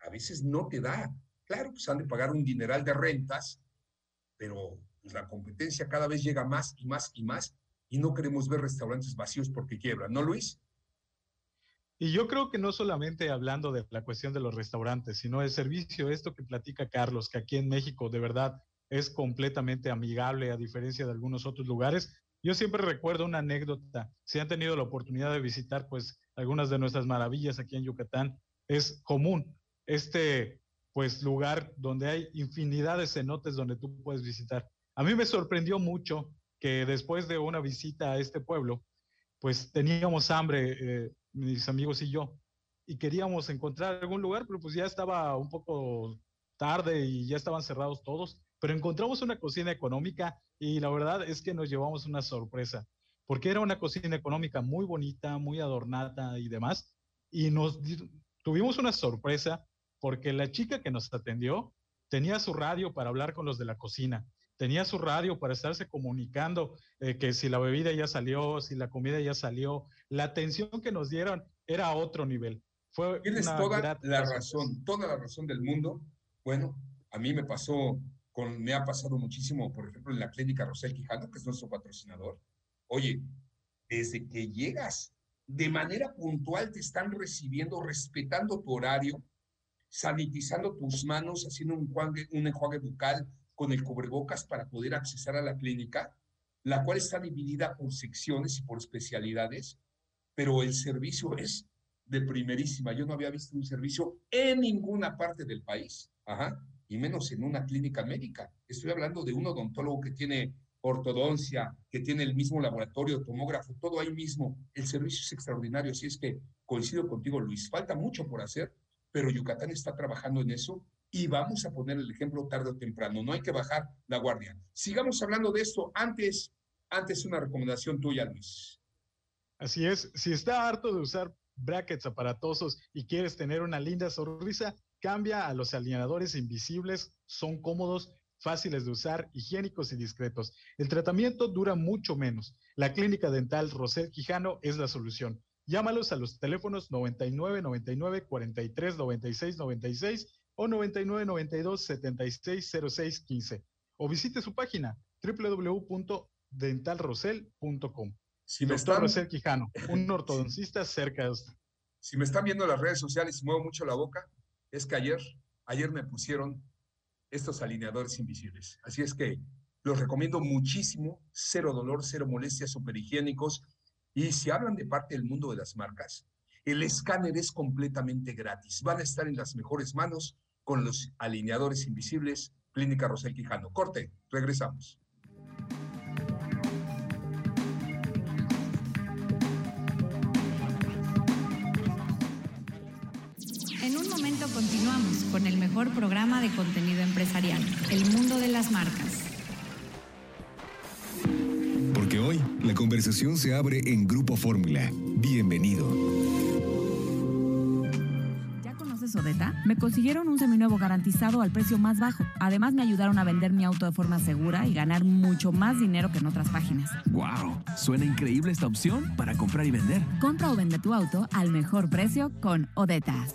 A veces no te da. Claro, pues han de pagar un dineral de rentas, pero la competencia cada vez llega más y más y más y no queremos ver restaurantes vacíos porque quiebran, ¿no, Luis? Y yo creo que no solamente hablando de la cuestión de los restaurantes, sino el servicio, esto que platica Carlos, que aquí en México de verdad es completamente amigable a diferencia de algunos otros lugares. Yo siempre recuerdo una anécdota, si han tenido la oportunidad de visitar pues algunas de nuestras maravillas aquí en Yucatán, es común este pues lugar donde hay infinidad de cenotes donde tú puedes visitar. A mí me sorprendió mucho que después de una visita a este pueblo, pues teníamos hambre, eh, mis amigos y yo, y queríamos encontrar algún lugar, pero pues ya estaba un poco tarde y ya estaban cerrados todos, pero encontramos una cocina económica y la verdad es que nos llevamos una sorpresa, porque era una cocina económica muy bonita, muy adornada y demás, y nos tuvimos una sorpresa porque la chica que nos atendió tenía su radio para hablar con los de la cocina tenía su radio para estarse comunicando eh, que si la bebida ya salió, si la comida ya salió, la atención que nos dieron era a otro nivel. Tienes toda la razón, toda la razón del mundo. Bueno, a mí me pasó con, me ha pasado muchísimo, por ejemplo, en la clínica Rosel Quijano, que es nuestro patrocinador. Oye, desde que llegas, de manera puntual te están recibiendo, respetando tu horario, sanitizando tus manos, haciendo un enjuague, un enjuague bucal con el cubrebocas para poder accesar a la clínica, la cual está dividida por secciones y por especialidades, pero el servicio es de primerísima. Yo no había visto un servicio en ninguna parte del país, ajá, y menos en una clínica médica. Estoy hablando de un odontólogo que tiene ortodoncia, que tiene el mismo laboratorio, tomógrafo, todo ahí mismo. El servicio es extraordinario, así es que coincido contigo, Luis. Falta mucho por hacer, pero Yucatán está trabajando en eso y vamos a poner el ejemplo tarde o temprano. No hay que bajar la guardia. Sigamos hablando de esto. Antes, antes una recomendación tuya, Luis. Así es. Si está harto de usar brackets aparatosos y quieres tener una linda sonrisa, cambia a los alineadores invisibles. Son cómodos fáciles de usar, higiénicos y discretos. El tratamiento dura mucho menos. La clínica dental Rosel Quijano es la solución. Llámalos a los teléfonos 99 99 43 96 96 o 99 92 76 06 15 o visite su página www.dentalrosel.com. Si me Doctor Rosel Quijano, un ortodoncista cerca de usted. Si me están viendo en las redes sociales y muevo mucho la boca, es que ayer, ayer me pusieron estos alineadores invisibles. Así es que los recomiendo muchísimo, cero dolor, cero molestias, super higiénicos. Y si hablan de parte del mundo de las marcas, el escáner es completamente gratis. Van a estar en las mejores manos con los alineadores invisibles Clínica Rosel Quijano. Corte, regresamos. continuamos con el mejor programa de contenido empresarial, El Mundo de las Marcas. Porque hoy la conversación se abre en Grupo Fórmula. Bienvenido. ¿Ya conoces Odeta? Me consiguieron un seminuevo garantizado al precio más bajo. Además me ayudaron a vender mi auto de forma segura y ganar mucho más dinero que en otras páginas. ¡Wow! Suena increíble esta opción para comprar y vender. Compra o vende tu auto al mejor precio con Odeta.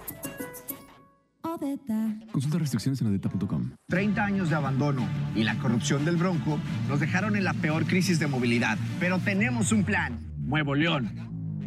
Consulta restricciones en odeta.com. 30 años de abandono y la corrupción del Bronco nos dejaron en la peor crisis de movilidad. Pero tenemos un plan, Nuevo León.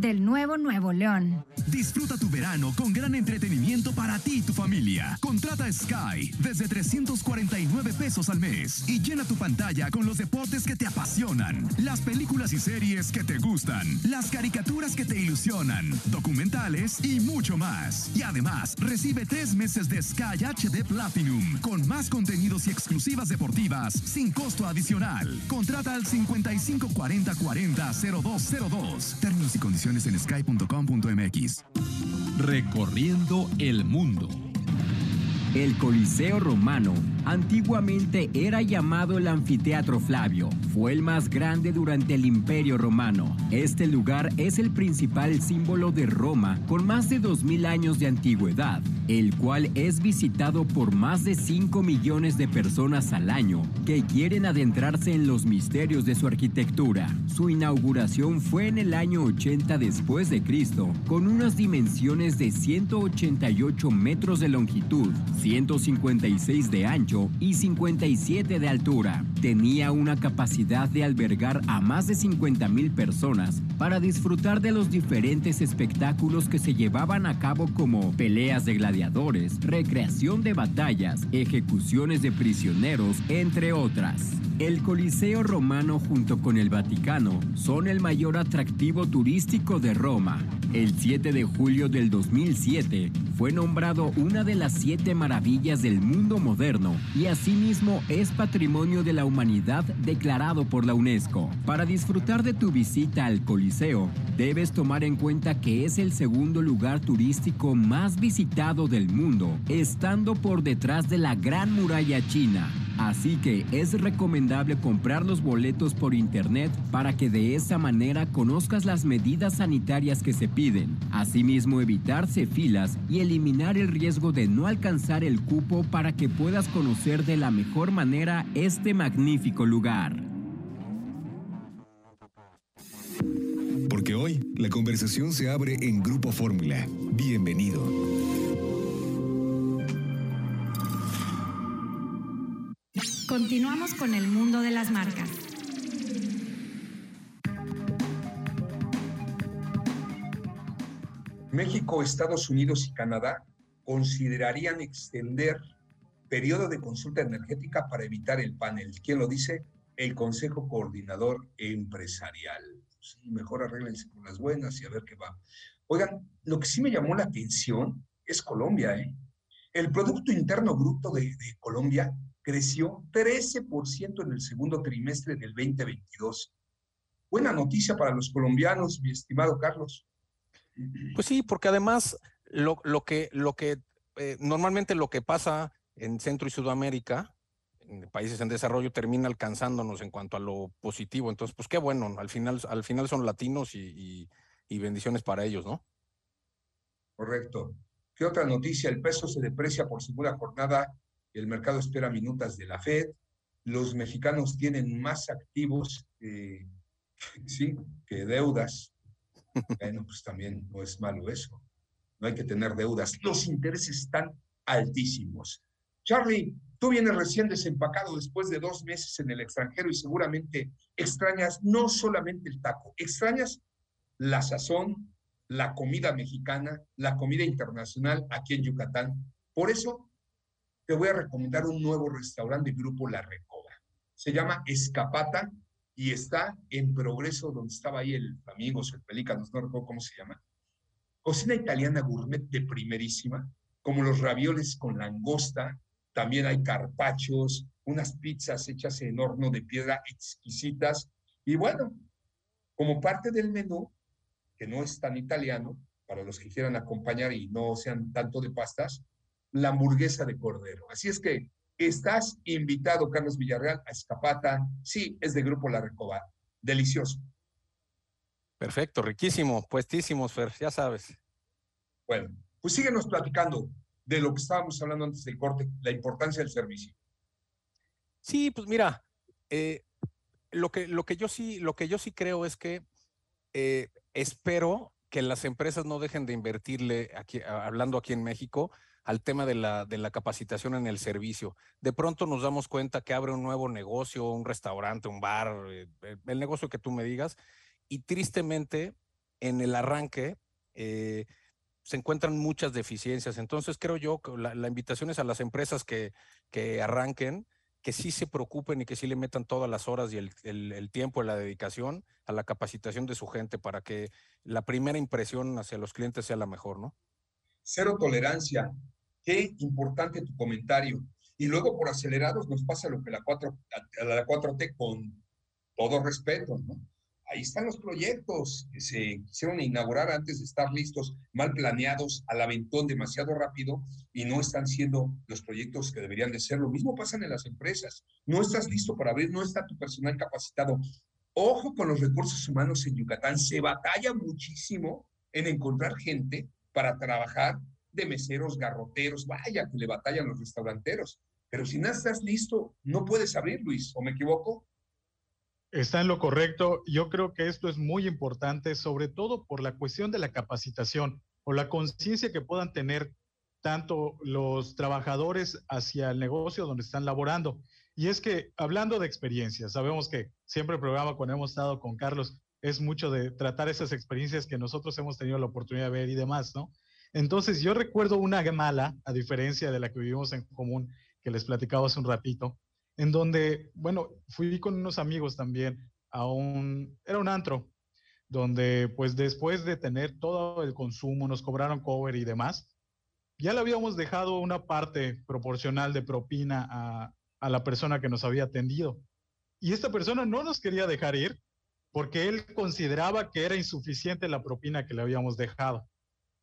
del nuevo Nuevo León. Disfruta tu verano con gran entretenimiento para ti y tu familia. Contrata Sky desde 349 pesos al mes y llena tu pantalla con los deportes que te apasionan, las películas y series que te gustan, las caricaturas que te ilusionan, documentales y mucho más. Y además, recibe tres meses de Sky HD Platinum con más contenidos y exclusivas deportivas sin costo adicional. Contrata al 5540 40 0202. Términos y condiciones en sky.com.mx. Recorriendo el mundo. El Coliseo Romano antiguamente era llamado el Anfiteatro Flavio. Fue el más grande durante el Imperio Romano. Este lugar es el principal símbolo de Roma con más de 2.000 años de antigüedad, el cual es visitado por más de 5 millones de personas al año que quieren adentrarse en los misterios de su arquitectura. Su inauguración fue en el año 80 después de Cristo, con unas dimensiones de 188 metros de longitud, 156 de ancho y 57 de altura. Tenía una capacidad de albergar a más de 50 mil personas para disfrutar de los diferentes espectáculos que se llevaban a cabo como peleas de gladiadores, recreación de batallas, ejecuciones de prisioneros, entre otras. El Coliseo Romano junto con el Vaticano son el mayor atractivo turístico de Roma. El 7 de julio del 2007 fue nombrado una de las siete maravillas del mundo moderno y asimismo es Patrimonio de la Humanidad declarado por la UNESCO. Para disfrutar de tu visita al Coliseo, debes tomar en cuenta que es el segundo lugar turístico más visitado del mundo, estando por detrás de la Gran Muralla China Así que es recomendable comprar los boletos por internet para que de esa manera conozcas las medidas sanitarias que se piden. Asimismo, evitarse filas y eliminar el riesgo de no alcanzar el cupo para que puedas conocer de la mejor manera este magnífico lugar. Porque hoy la conversación se abre en Grupo Fórmula. Bienvenido. Continuamos con el mundo de las marcas. México, Estados Unidos y Canadá considerarían extender periodo de consulta energética para evitar el panel. ¿Quién lo dice? El Consejo Coordinador Empresarial. Mejor arreglense con las buenas y a ver qué va. Oigan, lo que sí me llamó la atención es Colombia, ¿eh? El Producto Interno Bruto de Colombia creció 13% en el segundo trimestre del 2022. Buena noticia para los colombianos, mi estimado Carlos. Pues sí, porque además lo, lo que, lo que eh, normalmente lo que pasa en Centro y Sudamérica, en países en desarrollo, termina alcanzándonos en cuanto a lo positivo. Entonces, pues qué bueno, al final, al final son latinos y, y bendiciones para ellos, ¿no? Correcto. ¿Qué otra noticia? El peso se deprecia por segunda jornada, el mercado espera minutas de la Fed, los mexicanos tienen más activos eh, sí, que deudas. Bueno, pues también no es malo eso. No hay que tener deudas. Los intereses están altísimos. Charlie, tú vienes recién desempacado después de dos meses en el extranjero y seguramente extrañas no solamente el taco, extrañas la sazón, la comida mexicana, la comida internacional aquí en Yucatán. Por eso te voy a recomendar un nuevo restaurante de Grupo La Recoba. Se llama Escapata y está en progreso donde estaba ahí el Flamingos, el Pelícanos, no recuerdo cómo se llama. Cocina italiana gourmet de primerísima, como los ravioles con langosta, también hay carpachos, unas pizzas hechas en horno de piedra exquisitas. Y bueno, como parte del menú, que no es tan italiano, para los que quieran acompañar y no sean tanto de pastas, la hamburguesa de cordero. Así es que estás invitado, Carlos Villarreal, a Escapata. Sí, es de Grupo La Recoba. Delicioso. Perfecto, riquísimo, puestísimos, Fer, ya sabes. Bueno, pues síguenos platicando de lo que estábamos hablando antes del corte, la importancia del servicio. Sí, pues mira, eh, lo, que, lo, que yo sí, lo que yo sí creo es que eh, espero que las empresas no dejen de invertirle, aquí, hablando aquí en México, al tema de la, de la capacitación en el servicio. De pronto nos damos cuenta que abre un nuevo negocio, un restaurante, un bar, eh, el negocio que tú me digas, y tristemente en el arranque eh, se encuentran muchas deficiencias. Entonces creo yo que la, invitación es a las empresas que, que arranquen, que sí se preocupen y que sí le metan todas las horas y el, el, el tiempo y la dedicación a la capacitación de su gente para que la primera impresión hacia los clientes sea la mejor, ¿no? Cero tolerancia Qué importante tu comentario. Y luego por acelerados nos pasa lo que la, 4, la 4T con todo respeto. Ahí están los proyectos que se quisieron inaugurar antes de estar listos, mal planeados, al aventón demasiado rápido y no están siendo los proyectos que deberían de ser. Lo mismo pasa en las empresas. No estás listo para abrir, no está tu personal capacitado. Ojo con los recursos humanos en Yucatán. Se batalla muchísimo en encontrar gente para trabajar de meseros, garroteros, vaya que le batallan los restauranteros. Pero si no estás listo, no puedes abrir, Luis, ¿o me equivoco? Está en lo correcto. Yo creo que esto es muy importante, sobre todo por la cuestión de la capacitación o la conciencia que puedan tener tanto los trabajadores hacia el negocio donde están laborando. Y es que hablando de experiencias, sabemos que siempre el programa cuando hemos estado con Carlos es mucho de tratar esas experiencias que nosotros hemos tenido la oportunidad de ver y demás, ¿no? Entonces, yo recuerdo una mala, a diferencia de la que vivimos en común, que les platicaba hace un ratito, en donde, bueno, fui con unos amigos también a un, era un antro, donde pues después de tener todo el consumo, nos cobraron cover y demás, ya le habíamos dejado una parte proporcional de propina a, a la persona que nos había atendido. Y esta persona no nos quería dejar ir porque él consideraba que era insuficiente la propina que le habíamos dejado.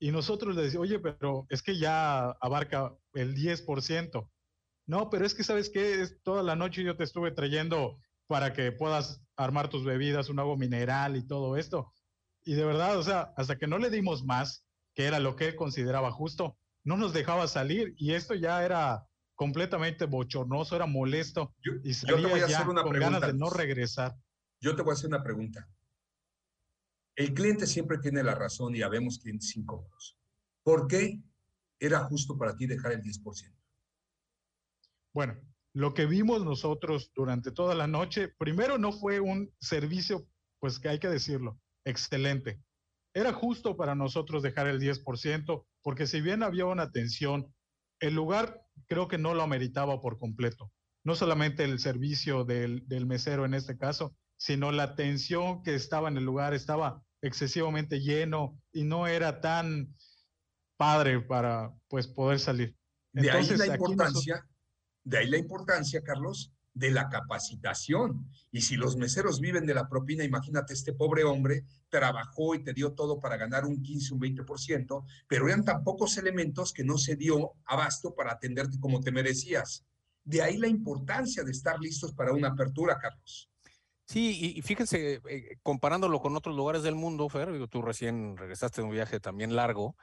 Y nosotros le decimos, oye, pero es que ya abarca el 10%. No, pero es que sabes que toda la noche yo te estuve trayendo para que puedas armar tus bebidas, un agua mineral y todo esto. Y de verdad, o sea, hasta que no le dimos más, que era lo que él consideraba justo, no nos dejaba salir y esto ya era completamente bochornoso, era molesto y salía ya con ganas de no regresar. Yo te voy a hacer una pregunta. El cliente siempre tiene la razón y habemos clientes incómodos. ¿Por qué era justo para ti dejar el 10%? Bueno, lo que vimos nosotros durante toda la noche, primero no fue un servicio, pues que hay que decirlo, excelente. Era justo para nosotros dejar el 10%, porque si bien había una atención, el lugar creo que no lo ameritaba por completo. No solamente el servicio del, del mesero en este caso, sino la atención que estaba en el lugar estaba excesivamente lleno y no era tan padre para pues poder salir. De ahí la importancia, de ahí la importancia, Carlos, de la capacitación. Y si los meseros viven de la propina, imagínate, este pobre hombre trabajó y te dio todo para ganar un 15, un 20%, pero eran tan pocos elementos que no se dio abasto para atenderte como te merecías. De ahí la importancia de estar listos para una apertura, Carlos. Sí, y fíjense, eh, comparándolo con otros lugares del mundo, Fer, tú recién regresaste de un viaje también largo,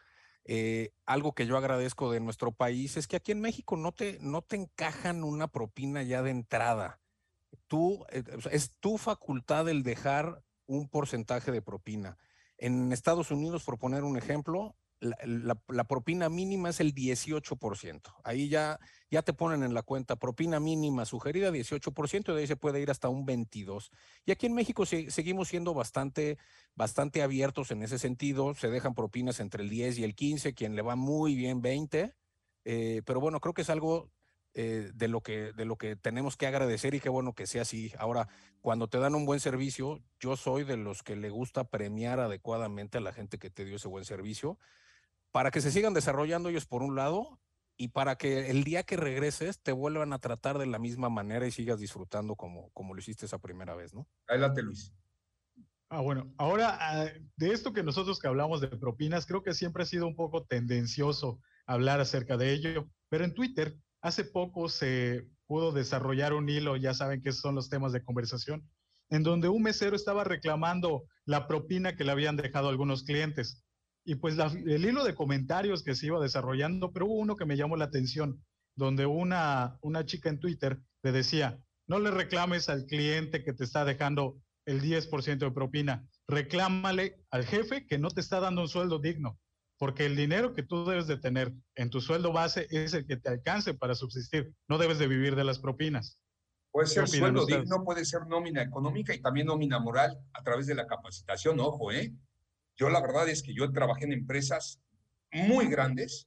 eh, algo que yo agradezco de nuestro país es que aquí en México no te, no te encajan una propina ya de entrada. Tú, eh, es tu facultad el dejar un porcentaje de propina. En Estados Unidos, por poner un ejemplo, la, propina mínima es el 18%. Ahí ya, ya te ponen en la cuenta propina mínima sugerida 18% y de ahí se puede ir hasta un 22%. Y aquí en México seguimos siendo bastante, bastante abiertos en ese sentido. Se dejan propinas entre el 10 y el 15, quien le va muy bien 20. Eh, pero bueno, creo que es algo eh, de, lo que, de lo que tenemos que agradecer y qué bueno que sea así. Ahora, cuando te dan un buen servicio, yo soy de los que le gusta premiar adecuadamente a la gente que te dio ese buen servicio para que se sigan desarrollando ellos por un lado y para que el día que regreses te vuelvan a tratar de la misma manera y sigas disfrutando como, como lo hiciste esa primera vez, ¿no? Adelante, Luis. Ah, bueno, ahora ah, de esto que nosotros que hablamos de propinas, creo que siempre ha sido un poco tendencioso hablar acerca de ello, pero en Twitter hace poco se pudo desarrollar un hilo, ya saben que son los temas de conversación, en donde un mesero estaba reclamando la propina que le habían dejado algunos clientes. Y pues el hilo de comentarios que se iba desarrollando, pero hubo uno que me llamó la atención, donde una, una chica en Twitter le decía, no le reclames al cliente que te está dejando el 10% de propina, reclámale al jefe que no te está dando un sueldo digno, porque el dinero que tú debes de tener en tu sueldo base es el que te alcance para subsistir, no debes de vivir de las propinas. Puede ser sueldo digno, puede ser nómina económica y también nómina moral a través de la capacitación, ojo, ¿eh? Yo la verdad es que yo trabajé en empresas muy grandes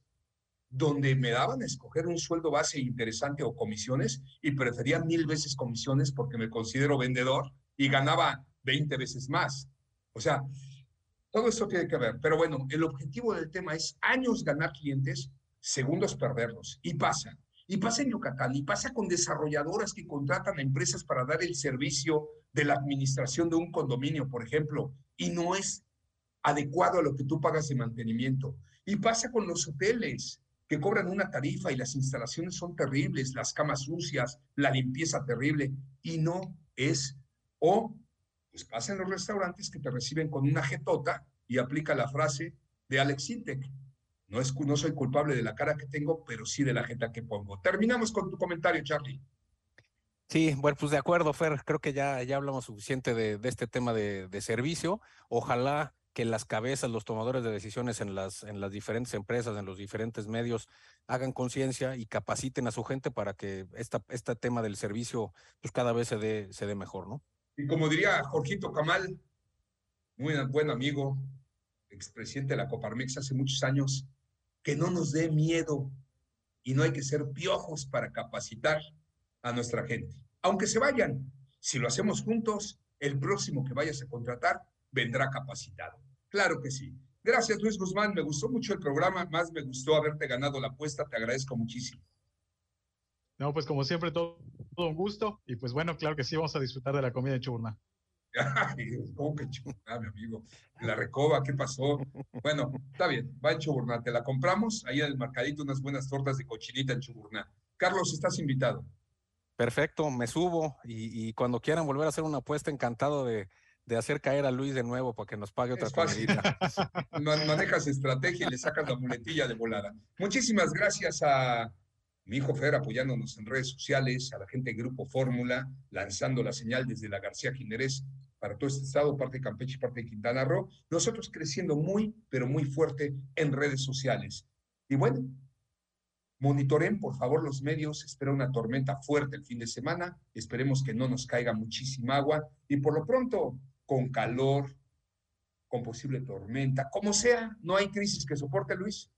donde me daban a escoger un sueldo base interesante o comisiones y prefería mil veces comisiones porque me considero vendedor y ganaba 20 veces más. O sea, todo esto tiene que ver. Pero bueno, el objetivo del tema es años ganar clientes, segundos perderlos. Y pasa. Y pasa en Yucatán, y pasa con desarrolladoras que contratan a empresas para dar el servicio de la administración de un condominio, por ejemplo, y no es adecuado a lo que tú pagas de mantenimiento. Y pasa con los hoteles que cobran una tarifa y las instalaciones son terribles, las camas sucias, la limpieza terrible, y no es, o pues pasa en los restaurantes que te reciben con una jetota y aplica la frase de Alex Intec. No, es, no soy culpable de la cara que tengo, pero sí de la jeta que pongo. Terminamos con tu comentario, Charlie. Sí, bueno, pues de acuerdo, Fer, creo que ya, ya hablamos suficiente de, este tema de, de servicio. Ojalá que las cabezas, los tomadores de decisiones en las, en las diferentes empresas, en los diferentes medios, hagan conciencia y capaciten a su gente para que esta, este tema del servicio pues cada vez se dé, se dé mejor, ¿no? Y como diría Jorgito Camal, muy buen amigo, expresidente de la Coparmex hace muchos años, que no nos dé miedo y no hay que ser piojos para capacitar a nuestra gente. Aunque se vayan, si lo hacemos juntos, el próximo que vayas a contratar vendrá capacitado. Claro que sí. Gracias, Luis Guzmán. Me gustó mucho el programa. Más me gustó haberte ganado la apuesta. Te agradezco muchísimo. No, pues como siempre, todo, un gusto. Y pues bueno, claro que sí, vamos a disfrutar de la comida de Chuburná. ¿Cómo que Chuburná, mi amigo? La recoba, ¿qué pasó? Bueno, está bien, va en Chuburná. Te la compramos ahí en el mercadito, unas buenas tortas de cochinita en Chuburná. Carlos, estás invitado. Perfecto, me subo y, cuando quieran volver a hacer una apuesta, encantado de, hacer caer a Luis de nuevo para que nos pague otra comidita. Manejas estrategia y le sacas la muletilla de volada. Muchísimas gracias a mi hijo Fer apoyándonos en redes sociales, a la gente de Grupo Fórmula, lanzando la señal desde la García Quinerés para todo este estado, parte de Campeche y parte de Quintana Roo. Nosotros creciendo muy, pero muy fuerte en redes sociales. Y bueno, monitoren por favor los medios, espera una tormenta fuerte el fin de semana, esperemos que no nos caiga muchísima agua y por lo pronto con calor, con posible tormenta, como sea, no hay crisis que soporte, Luis.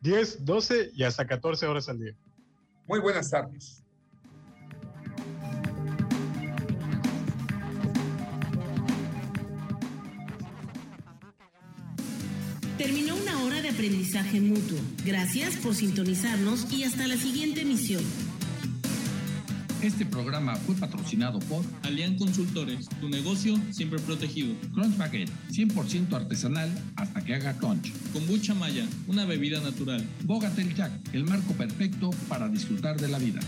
10, 12 y hasta 14 horas al día. Muy buenas tardes. Terminó una hora de aprendizaje mutuo. Gracias por sintonizarnos y hasta la siguiente emisión. Este programa fue patrocinado por Alian Consultores, tu negocio siempre protegido. Crunch Baguette, 100% artesanal hasta que haga crunch. Kombucha Maya, una bebida natural. Bogatel Jack, el marco perfecto para disfrutar de la vida.